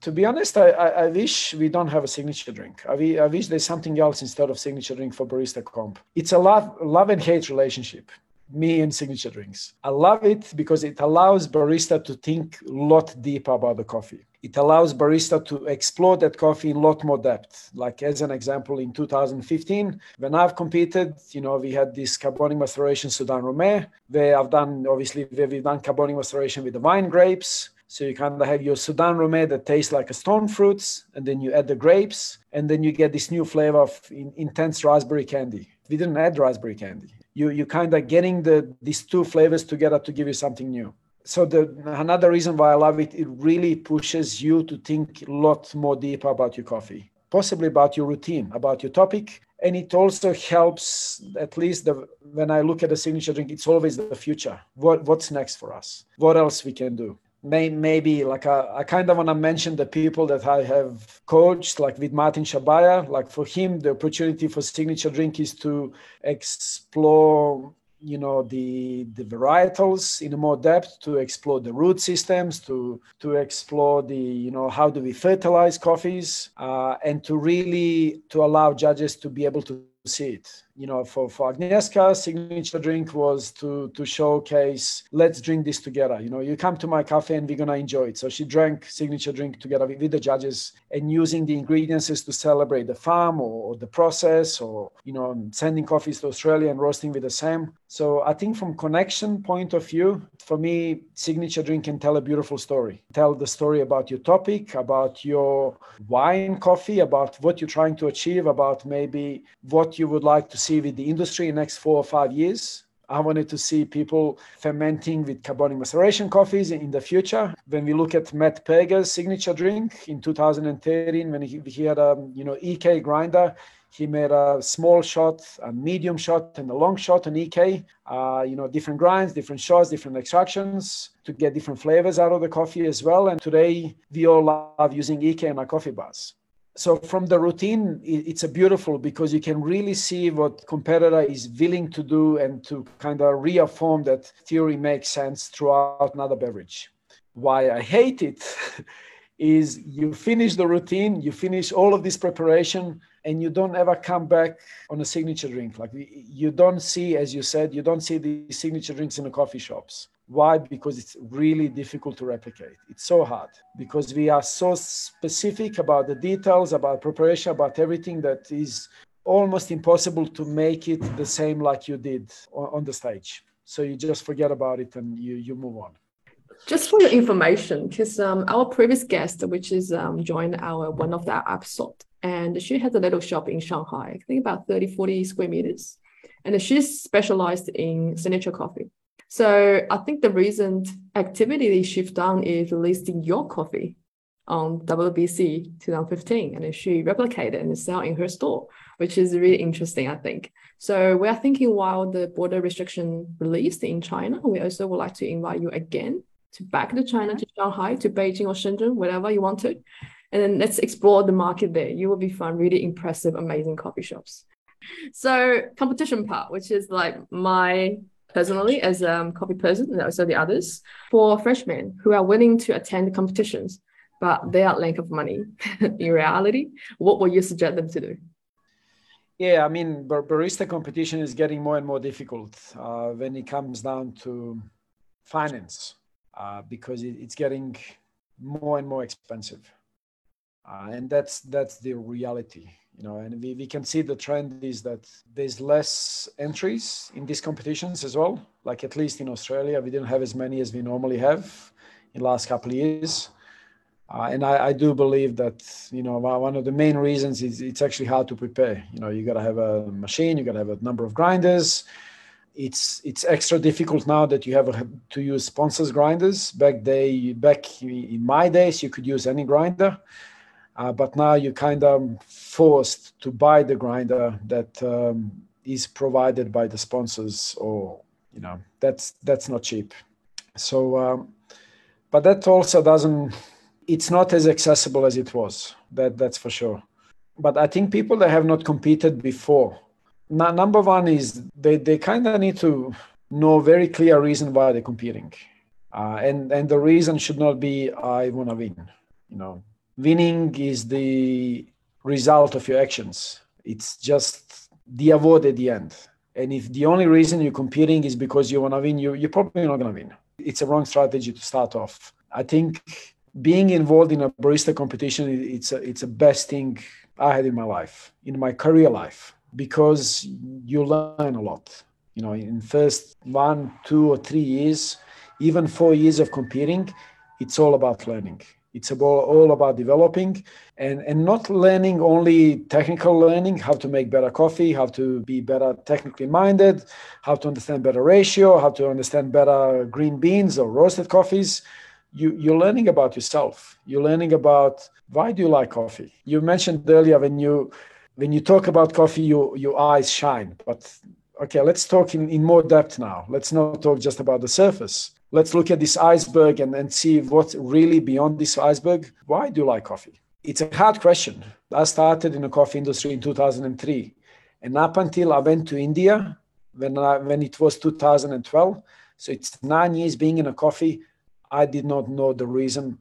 to be honest, I, I, I, wish we don't have a signature drink. I, I wish there's something else instead of signature drink for barista comp. It's a love, love and hate relationship me and signature drinks. I love it because it allows barista to think a lot deeper about the coffee. It allows barista to explore that coffee in a lot more depth. Like as an example, in 2015, when I've competed, you know, we had this carbonic maceration Sudan Rume, where I've done obviously where we've done carbonic maceration with the wine grapes. So you kind of have your Sudan Rume that tastes like a stone fruits, and then you add the grapes, and then you get this new flavor of intense raspberry candy. We didn't add raspberry candy you you kind of getting the these two flavors together to give you something new so the another reason why i love it it really pushes you to think a lot more deeper about your coffee possibly about your routine about your topic. And it also helps at least the, when i look at a signature drink it's always the future. What, what's next for us? What else we can do? May, maybe like I, I kind of want to mention the people that I have coached, like with Martin Shabaya. Like for him, the opportunity for signature drink is to explore you know the the varietals in more depth to explore the root systems to to explore the you know how do we fertilize coffees uh, and to really to allow judges to be able to see it you know, for, for Agnieszka, signature drink was to to showcase, let's drink this together. You know, you come to my cafe and we're gonna enjoy it. So she drank signature drink together with, with the judges and using the ingredients to celebrate the farm or, or, the process or, you know, sending coffees to Australia and roasting with the same. So I think from connection point of view, for me, signature drink can tell a beautiful story. Tell the story about your topic, about your wine coffee, about what you're trying to achieve, about maybe what you would like to see with the industry in the next four or five years. I wanted to see people fermenting with carbonic maceration coffees in the future. When we look at Matt Perger's signature drink in 2013, when he, he had a you know EK grinder, he made a small shot, a medium shot, and a long shot on EK. Uh, you know, different grinds, different shots, different extractions to get different flavors out of the coffee as well. And today we all love using EK in our coffee bars so from the routine it's a beautiful because you can really see what competitor is willing to do and to kind of reaffirm that theory makes sense throughout another beverage. Why i hate it is you finish the routine you finish all of this preparation and you don't ever come back on a signature drink. Like you don't see as you said you don't see the signature drinks in the coffee shops why? Because it's really difficult to replicate. It's so hard because we are so specific about the details, about preparation, about everything that is almost impossible to make it the same like you did on the stage. So you just forget about it and you, you move on. Just for your information, because um, our previous guest, which is um, joined our one of the episode, and she has a little shop in Shanghai, I think about 30, 40 square meters. And she's specialized in signature coffee. So I think the recent activity shift down is listing your coffee on WBC 2015, and then she replicated and sell in her store, which is really interesting, I think. So we are thinking while the border restriction released in China, we also would like to invite you again to back to China, mm-hmm. to Shanghai, to Beijing or Shenzhen, whatever you want to. And then let's explore the market there. You will be find really impressive, amazing coffee shops. So competition part, which is like my personally as a um, coffee person and also the others. For freshmen who are willing to attend competitions, but they are lack of money in reality, what would you suggest them to do? Yeah, I mean, barista competition is getting more and more difficult uh, when it comes down to finance uh, because it, it's getting more and more expensive. Uh, and that's that's the reality you know and we, we can see the trend is that there's less entries in these competitions as well. Like at least in australia we didn't have as many as we normally have in the last couple of years. Uh, and I, I, do believe that you know one of the main reasons is it's actually hard to prepare. You know you got to have a machine you got to have a number of grinders. It's it's extra difficult now that you have a, to use sponsors grinders. Back day back in my days you could use any grinder uh, but now you're kind of forced to buy the grinder that um, is provided by the sponsors, or you know that's that's not cheap. So, um, but that also doesn't. It's not as accessible as it was. That that's for sure. But I think people that have not competed before. Number one is they they kind of need to know very clear reason why they're competing, uh, and and the reason should not be I want to win. You know, winning is the result of your actions. It's just the award at the end. And if the only reason you're competing is because you want to win, you, you're probably not going to win. It's a wrong strategy to start off. I think being involved in a barista competition, it's a, it's the best thing I had in my life, in my career life, because you learn a lot. You know, in first one, two, or three years, even four years of competing, it's all about learning it's about, all about developing and, and not learning only technical learning, how to make better coffee, how to be better technically minded, how to understand better ratio, how to understand better green beans or roasted coffees. You, you're learning about yourself. You're learning about why do you like coffee? You mentioned earlier when you when you talk about coffee, you, your eyes shine. But okay, let's talk in, in more depth now. Let's not talk just about the surface let's look at this iceberg and, and see what's really beyond this iceberg. Why do you like coffee? It's a hard question. I started in the coffee industry in 2003. And up until I went to India, when, I, when it was 2012, so it's nine years being in a coffee, I did not know the reason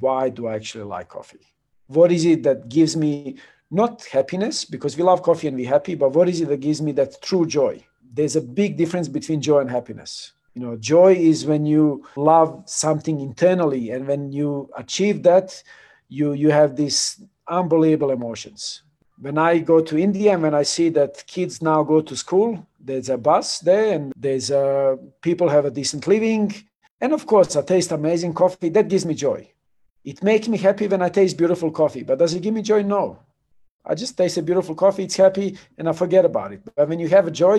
why do I actually like coffee. What is it that gives me not happiness, because we love coffee and we're happy, but what is it that gives me that true joy? There's a big difference between joy and happiness you know joy is when you love something internally and when you achieve that you you have these unbelievable emotions. When i go to india and when i see that kids now go to school there's a bus there and there's a people have a decent living. And of course i taste amazing coffee. That gives me joy. It makes me happy when i taste beautiful coffee. But does it give me joy? No. I just taste a beautiful coffee it's happy and i forget about it. But when you have a joy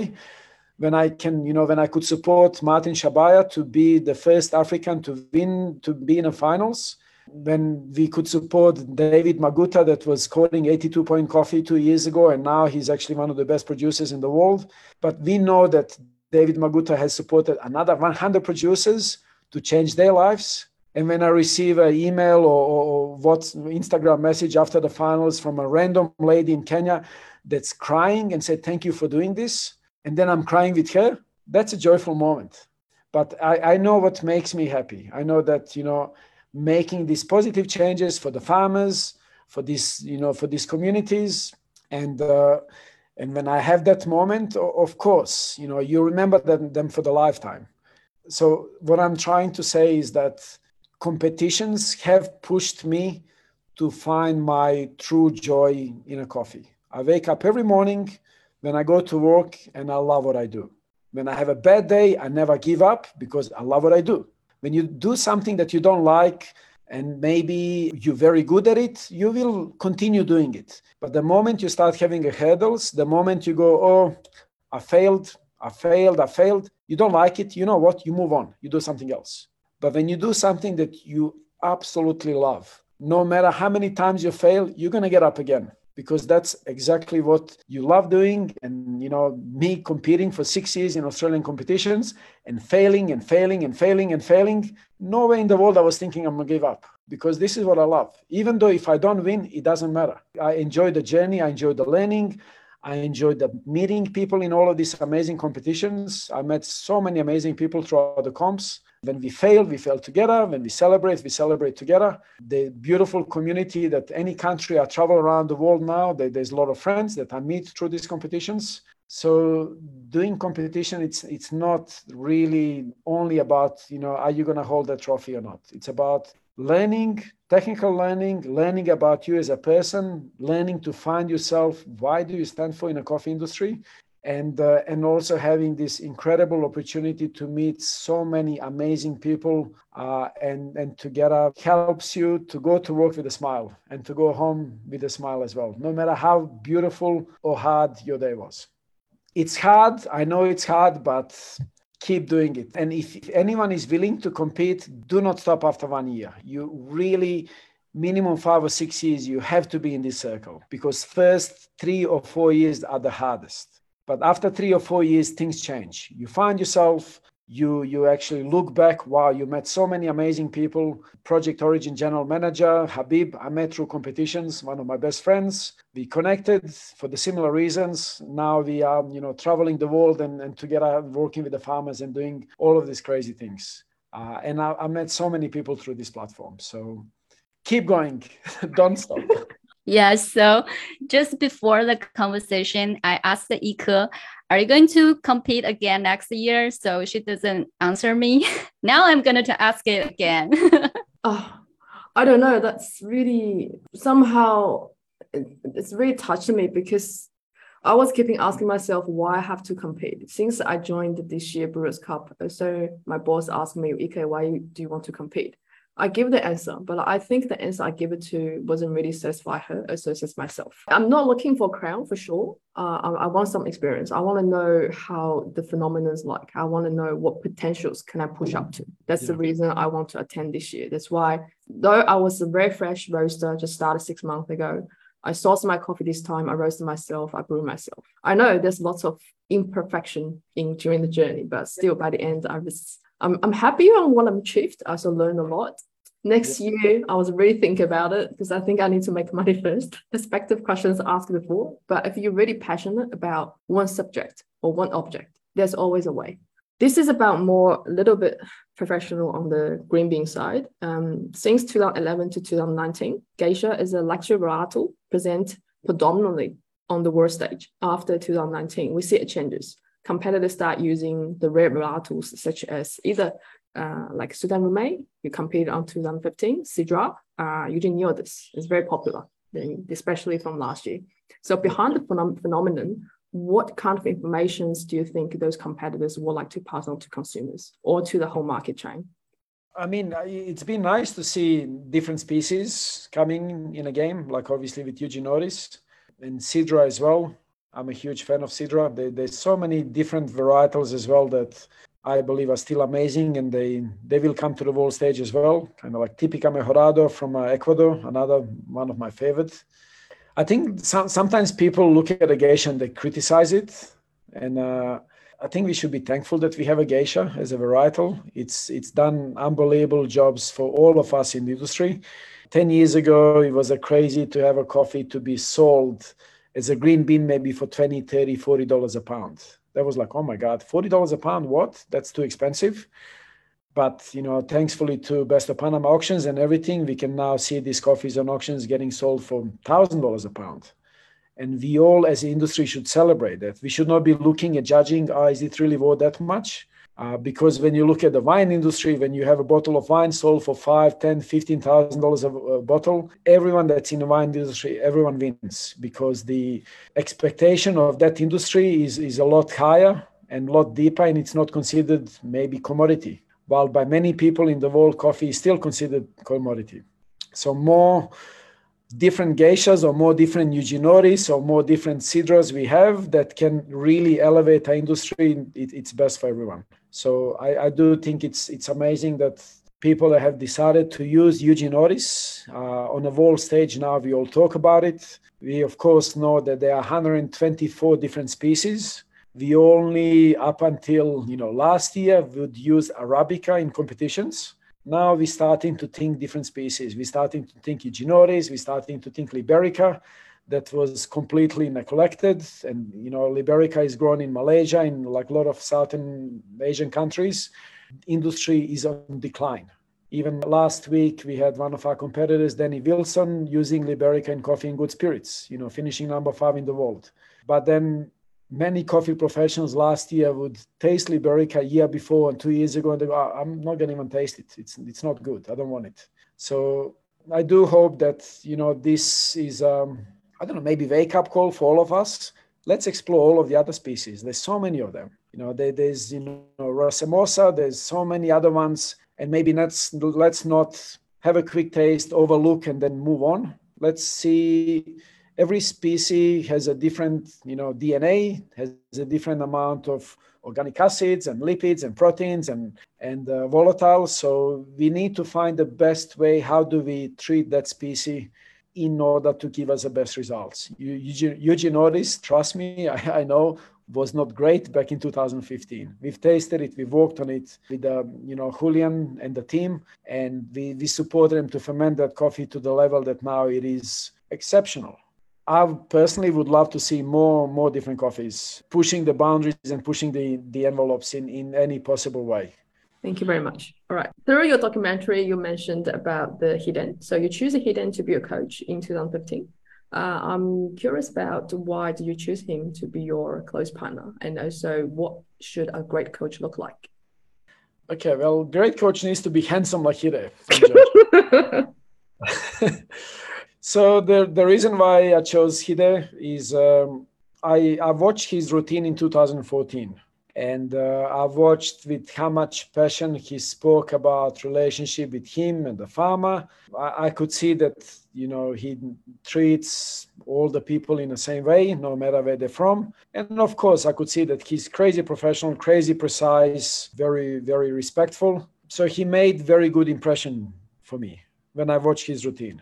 when I can, you know, when I could support Martin Shabaya to be the first African to win, to be in the finals, when we could support David Maguta that was calling 82 point coffee two years ago, and now he's actually one of the best producers in the world. But we know that David Maguta has supported another 100 producers to change their lives. And when I receive an email or, or what Instagram message after the finals from a random lady in Kenya that's crying and said, Thank you for doing this and then I'm crying with her, that's a joyful moment. But I, I know what makes me happy. I know that, you know, making these positive changes for the farmers, for this, you know, for these communities. And uh, and when I have that moment, of course, you know, you remember them, them for the lifetime. So what I'm trying to say is that competitions have pushed me to find my true joy in a coffee. I wake up every morning when I go to work and I love what I do. When I have a bad day, I never give up because I love what I do. When you do something that you don't like and maybe you're very good at it, you will continue doing it. But the moment you start having a hurdles, the moment you go, oh, I failed, I failed, I failed, you don't like it, you know what? You move on, you do something else. But when you do something that you absolutely love, no matter how many times you fail, you're going to get up again because that's exactly what you love doing and you know me competing for six years in australian competitions and failing and failing and failing and failing. Nowhere in the world i was thinking i'm going to give up because this is what i love. Even though if i don't win it doesn't matter. I enjoy the journey i enjoy the learning I enjoyed the meeting people in all of these amazing competitions. I met so many amazing people throughout the comps. When we fail, we fail together. When we celebrate, we celebrate together. The beautiful community that any country I travel around the world now, there's a lot of friends that I meet through these competitions. So doing competition, it's it's not really only about you know are you going to hold that trophy or not. It's about learning, technical learning, learning about you as a person, learning to find yourself. Why do you stand for in a coffee industry? And, uh, and also having this incredible opportunity to meet so many amazing people uh, and, and together helps you to go to work with a smile and to go home with a smile as well, no matter how beautiful or hard your day was. It's hard. I know it's hard, but keep doing it. And if anyone is willing to compete, do not stop after one year. You really minimum five or six years you have to be in this circle because first three or four years are the hardest but after three or four years things change you find yourself you you actually look back wow you met so many amazing people. Project origin general manager habib i met through competitions one of my best friends. We connected for the similar reasons. Now we are you know traveling the world and, and together working with the farmers and doing all of these crazy things. Uh, and I, I met so many people through this platform. So keep going. Don't stop. Yeah so just before the conversation i asked the Ike are you going to compete again next year? So she doesn't answer me. now I'm going to ask it again. oh, I don't know. That's really somehow it's really touched me because I was keeping asking myself why I have to compete. Since I joined this year Brewers Cup, so my boss asked me, Ike, why do you want to compete? I give the answer, but I think the answer I give it to wasn't really satisfy her as well as myself. I'm not looking for a crown for sure. Uh, I, I, want some experience. I want to know how the phenomenon is like. I want to know what potentials can I push up to. That's yeah. the reason I want to attend this year. That's why, though I was a very fresh roaster, just started six months ago. I sourced my coffee this time. I roasted myself. I brew myself. I know there's lots of imperfection in during the journey, but still by the end, I was I'm, I'm happy on what I'm achieved. I also learned a lot. Next year, I was really thinking about it because I think I need to make money first. Perspective questions asked before, but if you're really passionate about one subject or one object, there's always a way. This is about more a little bit professional on the green bean side. Um, since 2011 to 2019, Geisha is a luxury varietal present predominantly on the world stage. After 2019, we see it changes competitors start using the rare varietals such as either uh, like Sudan Rume, you competed on 2015, Sidra, uh, Eugene is very popular, especially from last year. So behind the phenom- phenomenon, what kind of informations do you think those competitors would like to pass on to consumers or to the whole market chain? I mean, it's been nice to see different species coming in a game, like obviously with Eugenioides and Sidra as well. I'm a huge fan of Sidra. There, there's so many different varietals as well that I believe are still amazing, and they they will come to the world stage as well. Kind of like Typica Mejorado from uh, Ecuador, another one of my favorites. I think some, sometimes people look at a geisha and they criticize it, and uh, I think we should be thankful that we have a geisha as a varietal. It's it's done unbelievable jobs for all of us in the industry. Ten years ago, it was a crazy to have a coffee to be sold as a green bean maybe for 20 30 40 dollars a pound. That was like oh my god 40 dollars a pound what? That's too expensive. But you know thankfully to best of panama auctions and everything we can now see these coffees on auctions getting sold for thousand dollars a pound. And we all as an industry should celebrate that. We should not be looking at judging oh, is it really worth that much uh, because when you look at the wine industry, when you have a bottle of wine sold for five, ten, fifteen thousand dollars a bottle, everyone that's in the wine industry, everyone wins because the expectation of that industry is, is a lot higher and a lot deeper, and it's not considered maybe commodity. While by many people in the world, coffee is still considered commodity. So more different geishas or more different Eugenioides or more different sidras we have that can really elevate our industry, it, it's best for everyone. So I, I, do think it's it's amazing that people have decided to use Eugenioides uh, on a world stage. Now we all talk about it. We of course know that there are 124 different species. We only up until you know last year would use Arabica in competitions now we're starting to think different species. We're starting to think Eugenioides, we're starting to think Liberica. That was completely neglected. And you know, Liberica is grown in Malaysia, in like a lot of Southern Asian countries. Industry is on decline. Even last week, we had one of our competitors, Danny Wilson, using Liberica in coffee and good spirits, you know, finishing number five in the world. But then many coffee professionals last year would taste Liberica a year before and two years ago, and they go, oh, I'm not going to even taste it. It's, it's not good. I don't want it. So I do hope that, you know, this is, um, I don't know, maybe wake up call for all of us. Let's explore all of the other species. There's so many of them. You know, there, there's, you know, Racemosa, there's so many other ones and maybe let's let's not have a quick taste, overlook, and then move on. Let's see. Every species has a different, you know, DNA has a different amount of organic acids and lipids and proteins and and uh, volatiles. So we need to find the best way. How do we treat that species in order to give us the best results? Eugene, trust me, I, I know was not great back in 2015. We've tasted it, we've worked on it with uh, you know Julian and the team, and we, we supported them to ferment that coffee to the level that now it is exceptional. I personally would love to see more more different coffees pushing the boundaries and pushing the, the envelopes in, in any possible way. Thank you very much. All right. Through your documentary, you mentioned about the hidden. So you choose a hidden to be a coach in 2015. Uh, I'm curious about why did you choose him to be your close partner, and also what should a great coach look like? Okay, well, great coach needs to be handsome like Hide. so the the reason why I chose Hide is um, I I watched his routine in 2014 and uh, I've watched with how much passion he spoke about relationship with him and the farmer. I, I, could see that you know he treats all the people in the same way, no matter where they're from. And of course, I could see that he's crazy professional, crazy precise, very very respectful. So he made very good impression for me when I watched his routine.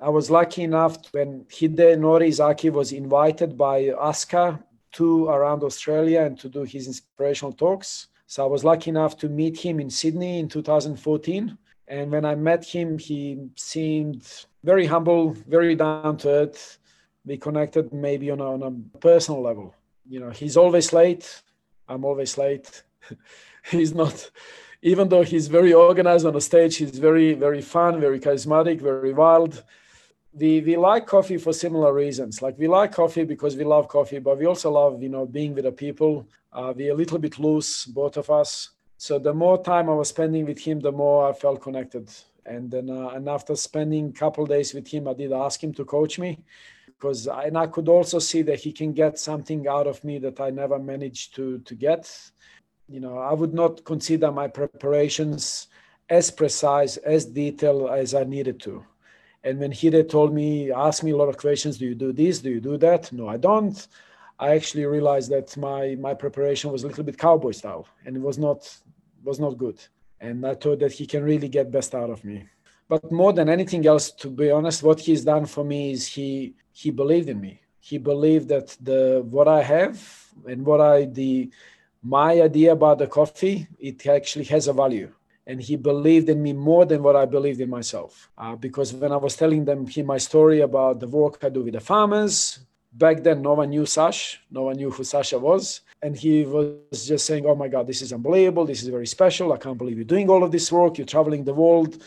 I was lucky enough when Hidenori Izaki was invited by ASCA to around Australia and to do his inspirational talks. So I was lucky enough to meet him in Sydney in 2014. And when I met him, he seemed very humble, very down to earth. We connected maybe on a, on a personal level. You know, he's always late. I'm always late. he's not, even though he's very organized on the stage, he's very, very fun, very charismatic, very wild we we like coffee for similar reasons. Like we like coffee because we love coffee, but we also love you know being with the people. Uh, we're a little bit loose, both of us. So the more time I was spending with him, the more I felt connected. And then uh, and after spending a couple days with him, I did ask him to coach me because I, and I could also see that he can get something out of me that I never managed to to get. You know, I would not consider my preparations as precise, as detailed as I needed to and when Hide told me, asked me a lot of questions, do you do this? Do you do that? No, I don't. I actually realized that my my preparation was a little bit cowboy style, and it was not was not good. And I thought that he can really get best out of me. But more than anything else, to be honest, what he's done for me is he he believed in me. He believed that the what I have and what I the my idea about the coffee, it actually has a value and he believed in me more than what I believed in myself. Uh, because when I was telling them he, my story about the work I do with the farmers, back then no one knew Sash, no one knew who Sasha was, and he was just saying, "Oh my God, this is unbelievable! This is very special! I can't believe you're doing all of this work. You're traveling the world."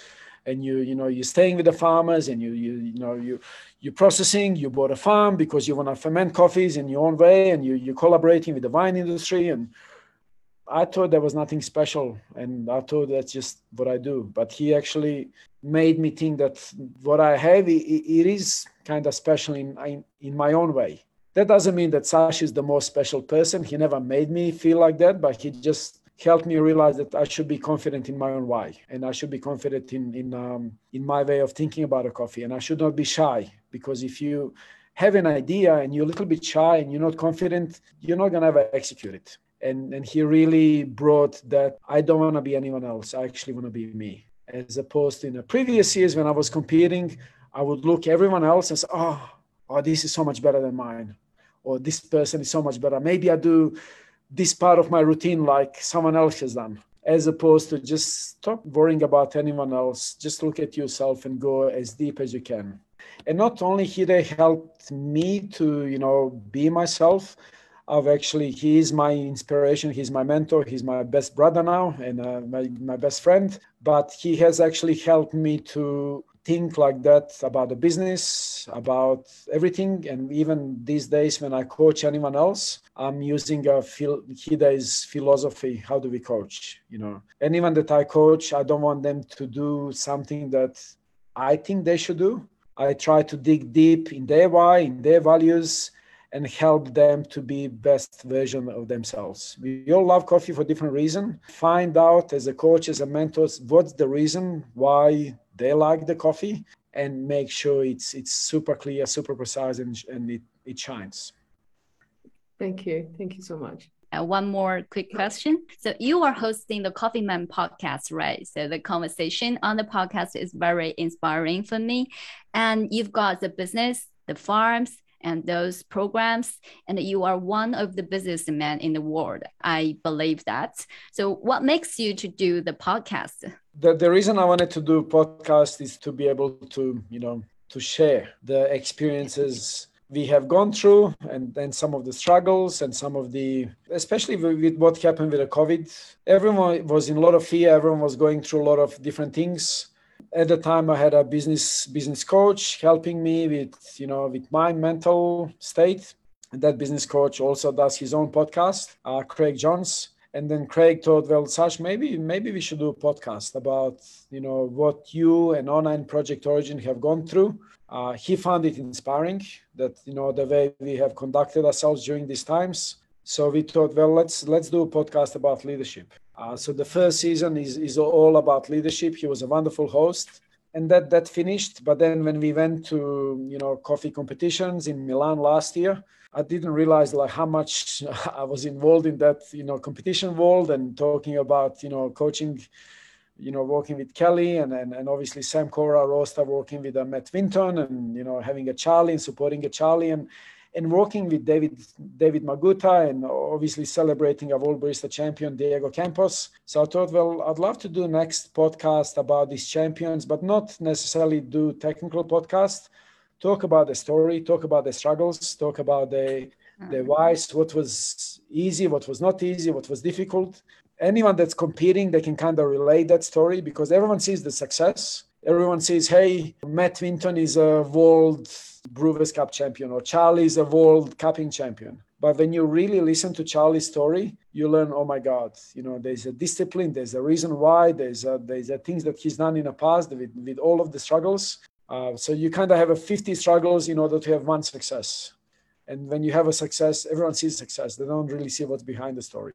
And you, you know, you're staying with the farmers, and you, you, you know, you, you're processing. You bought a farm because you want to ferment coffees in your own way, and you, you're collaborating with the wine industry, and I thought there was nothing special, and I thought that's just what I do. But he actually made me think that what I have, it, it is kind of special in, in, in my own way. That doesn't mean that Sash is the most special person. He never made me feel like that, but he just helped me realize that I should be confident in my own why, and I should be confident in in um, in my way of thinking about a coffee, and I should not be shy because if you have an idea and you're a little bit shy and you're not confident, you're not gonna ever execute it and and he really brought that i don't want to be anyone else i actually want to be me. As opposed to in the previous years when i was competing i would look everyone else and say oh oh this is so much better than mine. Or this person is so much better. Maybe i do this part of my routine like someone else has done. As opposed to just stop worrying about anyone else. Just look at yourself and go as deep as you can. And not only he they helped me to, you know, be myself. I've actually he is my inspiration. He's my mentor. He's my best brother now and uh, my my best friend. But he has actually helped me to think like that about the business, about everything. And even these days, when I coach anyone else, I'm using a phil- Hide's philosophy. How do we coach? You know, anyone that I coach, I don't want them to do something that I think they should do. I try to dig deep in their why, in their values, and help them to be best version of themselves. We all love coffee for different reason. Find out as a coach, as a mentor, what's the reason why they like the coffee and make sure it's it's super clear, super precise, and, and it, it shines. Thank you. Thank you so much. Uh, one more quick question. So you are hosting the Coffee Man podcast, right? So the conversation on the podcast is very inspiring for me. And you've got the business, the farms, and those programs, and you are one of the businessmen in the world. I believe that. So what makes you to do the podcast? the, the reason I wanted to do podcast is to be able to, you know, to share the experiences we have gone through and then some of the struggles and some of the especially with what happened with the covid everyone was in a lot of fear everyone was going through a lot of different things at the time i had a business business coach helping me with you know with my mental state and that business coach also does his own podcast uh, craig jones and then Craig thought, well, Sash, maybe maybe we should do a podcast about you know what you and Ona and project origin have gone through. Uh, he found it inspiring that you know the way we have conducted ourselves during these times. So we thought, well, let's let's do a podcast about leadership. Uh, so the first season is is all about leadership. He was a wonderful host, and that that finished. But then when we went to you know coffee competitions in Milan last year, I didn't realize like how much I was involved in that, you know, competition world and talking about, you know, coaching, you know, working with Kelly and and, and obviously Sam Cora Rosta working with uh, Matt Winton and you know having a Charlie and supporting a Charlie and and working with David David Maguta and obviously celebrating a world barista champion Diego Campos. So I thought, well, I'd love to do next podcast about these champions, but not necessarily do technical podcast talk about the story, talk about the struggles, talk about the the mm-hmm. whys, what was easy, what was not easy, what was difficult. Anyone that's competing, they can kind of relate that story because everyone sees the success. Everyone says, hey, Matt Winton is a world Brewers Cup champion or Charlie is a world cupping champion. But when you really listen to Charlie's story, you learn, oh my God, you know, there's a discipline, there's a reason why, there's a, there's a things that he's done in the past with, with all of the struggles. Uh, so you kind of have a 50 struggles in order to have one success. And when you have a success, everyone sees success. They don't really see what's behind the story.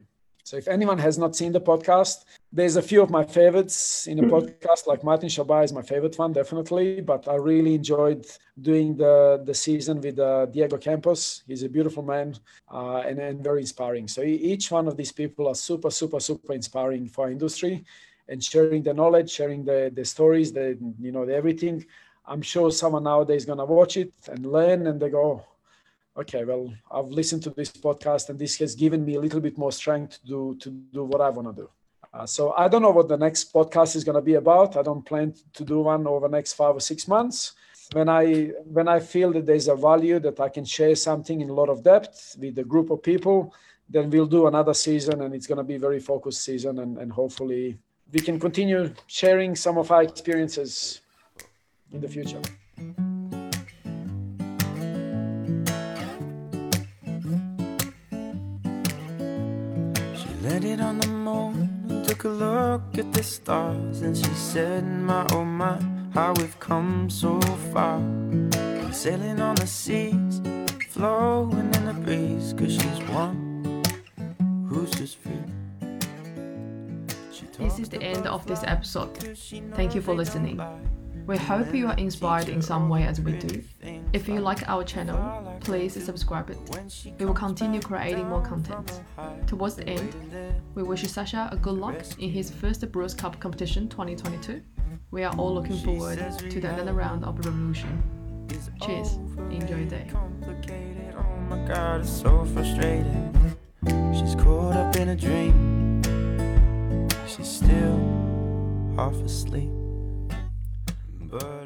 So if anyone has not seen the podcast, there's a few of my favorites in the mm-hmm. podcast, like Martin Shabai is my favorite one, definitely. But I really enjoyed doing the, the season with uh, Diego Campos. He's a beautiful man uh, and, and very inspiring. So each one of these people are super, super, super inspiring for industry and sharing the knowledge, sharing the, the stories, the, you know, the everything. I'm sure someone nowadays is going to watch it and learn and they go, okay, well, I've listened to this podcast and this has given me a little bit more strength to do, to do what I want to do. Uh, so I don't know what the next podcast is going to be about. I don't plan to do one over the next five or six months. When I when I feel that there's a value that I can share something in a lot of depth with a group of people, then we'll do another season, and it's going to be very focused season, and, and hopefully we can continue sharing some of our experiences in the future. Landed on the moon and took a look at the stars, and she said, My oh my, how we've come so far. Sailing on the seas, flowing in the breeze, cause she's one who's just free. This is the end of this episode. Thank you for listening. We hope you are inspired in some way as we do. If you like our channel, please subscribe it. We will continue creating more content. Towards the end, we wish Sasha a good luck in his first Brewers Cup competition 2022. We are all looking forward to the another round of revolution. Cheers. Enjoy your day. Oh my god, it's so frustrating. She's caught up in a dream. She's still half asleep but